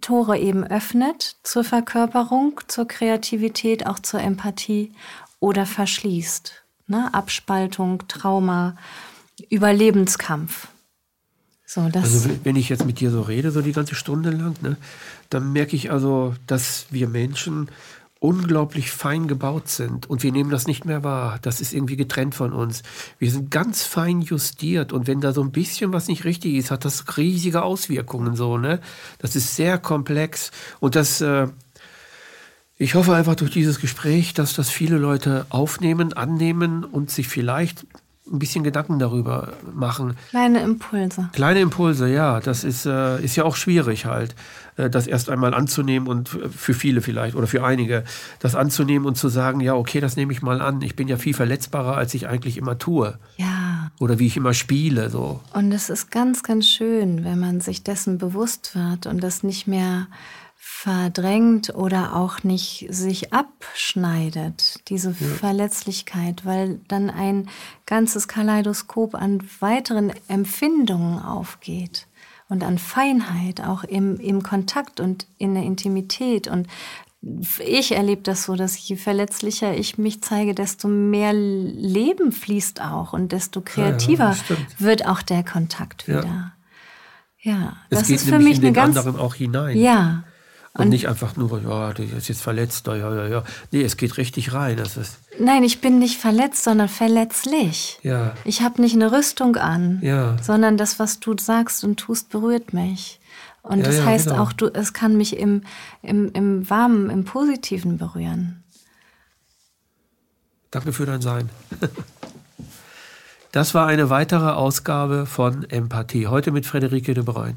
Tore eben öffnet zur Verkörperung, zur Kreativität, auch zur Empathie oder verschließt. Ne? Abspaltung, Trauma, Überlebenskampf. So, also wenn ich jetzt mit dir so rede, so die ganze Stunde lang, ne, dann merke ich also, dass wir Menschen unglaublich fein gebaut sind und wir nehmen das nicht mehr wahr. Das ist irgendwie getrennt von uns. Wir sind ganz fein justiert und wenn da so ein bisschen was nicht richtig ist, hat das riesige Auswirkungen so, ne? Das ist sehr komplex und das äh, ich hoffe einfach durch dieses Gespräch, dass das viele Leute aufnehmen, annehmen und sich vielleicht ein bisschen Gedanken darüber machen. Kleine Impulse. Kleine Impulse, ja. Das ist, äh, ist ja auch schwierig halt, äh, das erst einmal anzunehmen und für viele vielleicht oder für einige, das anzunehmen und zu sagen, ja, okay, das nehme ich mal an. Ich bin ja viel verletzbarer, als ich eigentlich immer tue. Ja. Oder wie ich immer spiele, so. Und es ist ganz, ganz schön, wenn man sich dessen bewusst wird und das nicht mehr verdrängt oder auch nicht sich abschneidet, diese ja. Verletzlichkeit, weil dann ein ganzes Kaleidoskop an weiteren Empfindungen aufgeht und an Feinheit, auch im, im Kontakt und in der Intimität. Und ich erlebe das so, dass je verletzlicher ich mich zeige, desto mehr Leben fließt auch und desto kreativer ja, ja, wird auch der Kontakt wieder. Ja, das ist für mich eine ganz anderen auch hinein. Ja, und, und, nicht einfach nur, ja, der ist jetzt verletzt, ja, ja, ja. Nee, es geht richtig rein. Das ist Nein, ich bin nicht verletzt, sondern verletzlich. Ja. Ich habe nicht eine Rüstung an, ja. sondern das, was du sagst und tust, berührt mich. Und ja, das ja, heißt genau. auch, du, es kann mich im, im, im Warmen, im Positiven berühren. Danke für dein Sein. Das war eine weitere Ausgabe von Empathie. Heute mit Frederike de Bruyne.